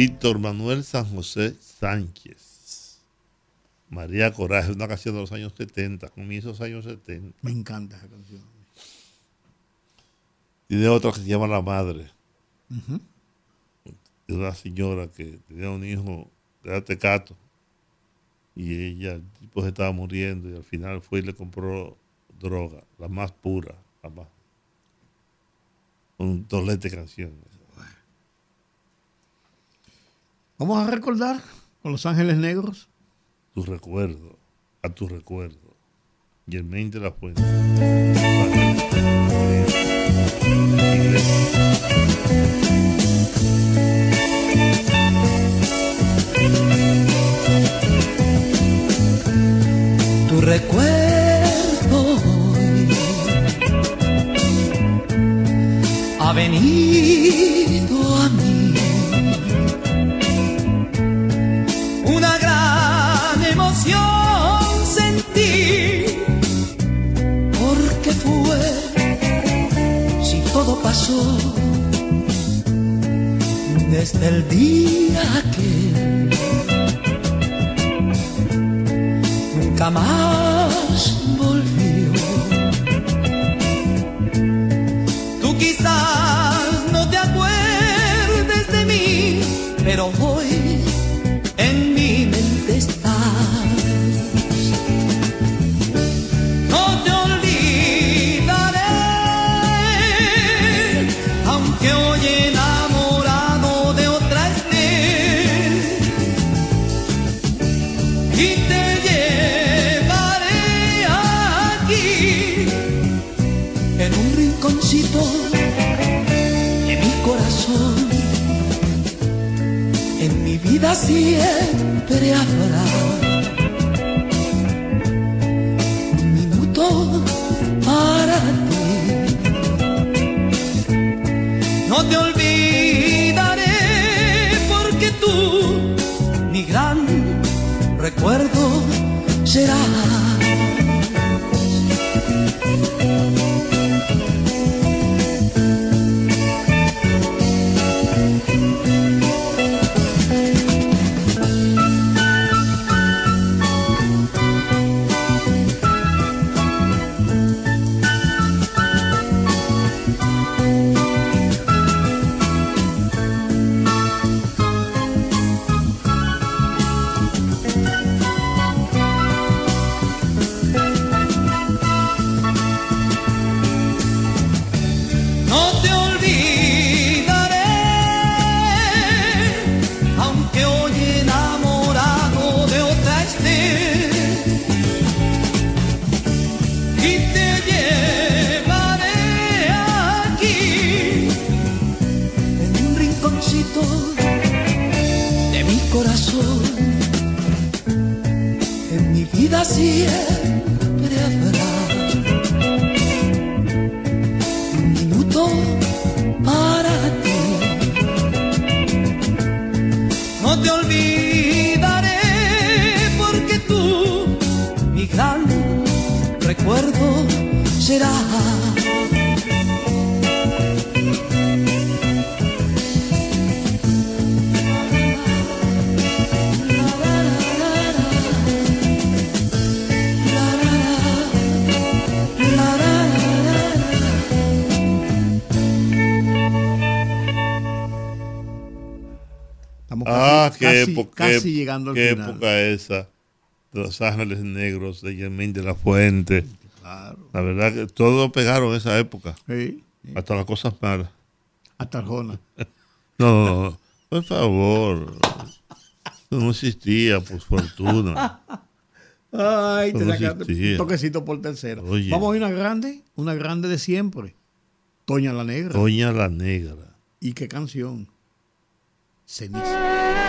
Víctor Manuel San José Sánchez. María Coraje, una canción de los años 70, comienzos de los años 70. Me encanta esa canción. Tiene otra que se llama La Madre, Ujú. de una señora que tenía un hijo era tecato y ella, el tipo se estaba muriendo y al final fue y le compró droga, la más pura, la más. Un dolete de canción. Vamos a recordar con Los Ángeles Negros. Tu recuerdo, a tu recuerdo. Germain de la Fuente. tu recuerdo hoy ha venido desde el día que nunca más siempre habrá un minuto para ti. No te olvidaré porque tú, mi gran recuerdo casi- llegando al qué final. época esa. de Los Ángeles Negros de Germain de la Fuente. La verdad que todos pegaron esa época. Sí. Hasta las cosas malas. Hasta Arjona. No, por favor. Eso no existía, por fortuna. Ay, te no sacaste existía. un toquecito por tercera. Oye. Vamos a ir una grande, una grande de siempre. Toña la Negra. Doña la Negra. ¿Y qué canción? Ceniza.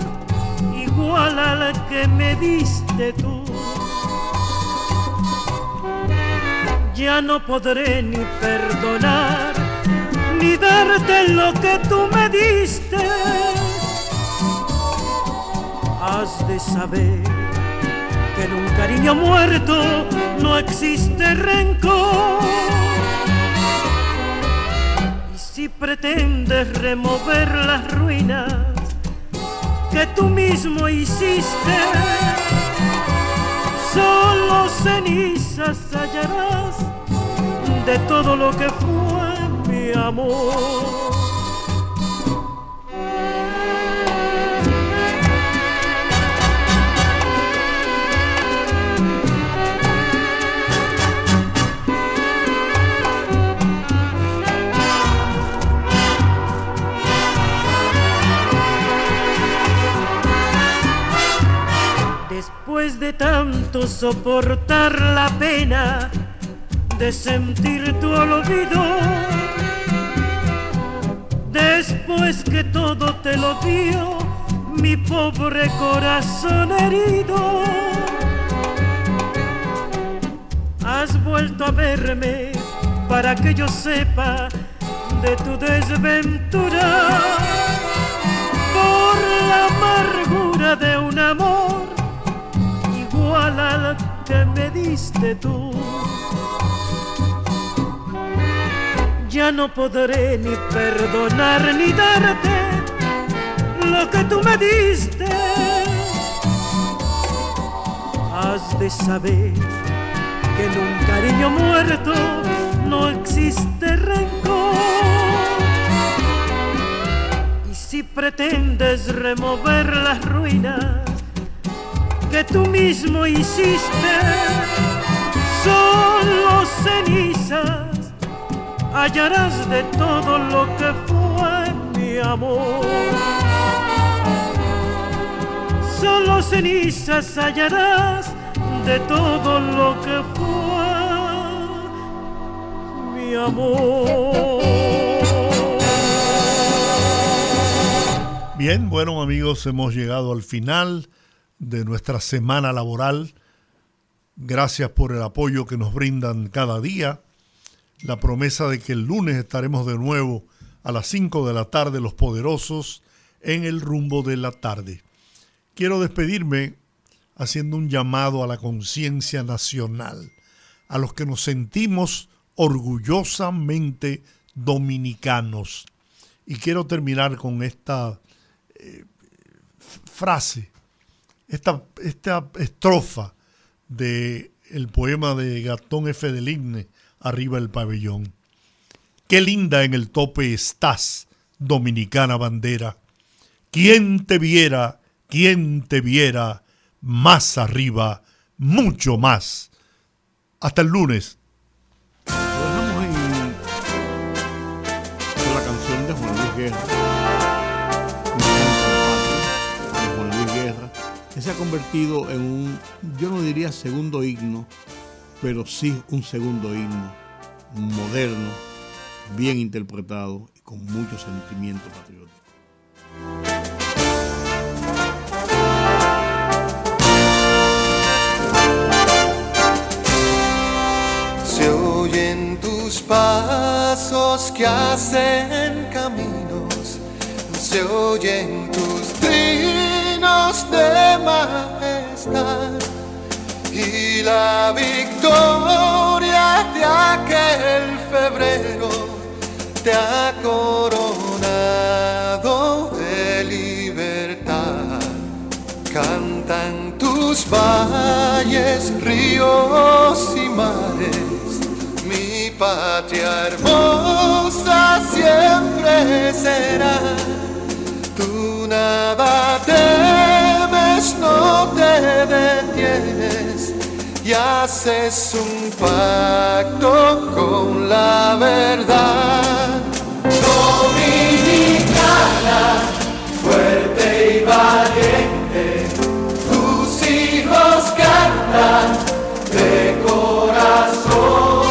igual al que me diste tú. Ya no podré ni perdonar ni darte lo que tú me diste. Has de saber que en un cariño muerto no existe rencor. Y si pretendes remover las ruinas tú mismo hiciste, solo cenizas hallarás de todo lo que fue mi amor. Después de tanto soportar la pena de sentir tu olvido, después que todo te lo dio mi pobre corazón herido, has vuelto a verme para que yo sepa de tu desventura. Por la amargura de un amor al que me diste tú. Ya no podré ni perdonar ni darte lo que tú me diste. Has de saber que en un cariño muerto no existe rencor. Y si pretendes remover las ruinas que tú mismo hiciste, solo cenizas hallarás de todo lo que fue mi amor. Solo cenizas hallarás de todo lo que fue mi amor. Bien, bueno amigos, hemos llegado al final de nuestra semana laboral. Gracias por el apoyo que nos brindan cada día. La promesa de que el lunes estaremos de nuevo a las 5 de la tarde, los poderosos, en el rumbo de la tarde. Quiero despedirme haciendo un llamado a la conciencia nacional, a los que nos sentimos orgullosamente dominicanos. Y quiero terminar con esta eh, frase, esta, esta estrofa del el poema de Gastón F. Deligne, Arriba el pabellón. Qué linda en el tope estás, dominicana bandera. ¿Quién te viera, quién te viera más arriba, mucho más? Hasta el lunes. Convertido en un, yo no diría segundo himno, pero sí un segundo himno moderno, bien interpretado y con mucho sentimiento patriótico. Se oyen tus pasos que hacen caminos, se oyen tus trinos de majestad y la victoria de aquel febrero te ha coronado de libertad. Cantan tus valles, ríos y mares, mi patria hermosa siempre será. Tú nada temes, no te detienes y haces un pacto con la verdad. Dominicana, fuerte y valiente, tus hijos cantan de corazón.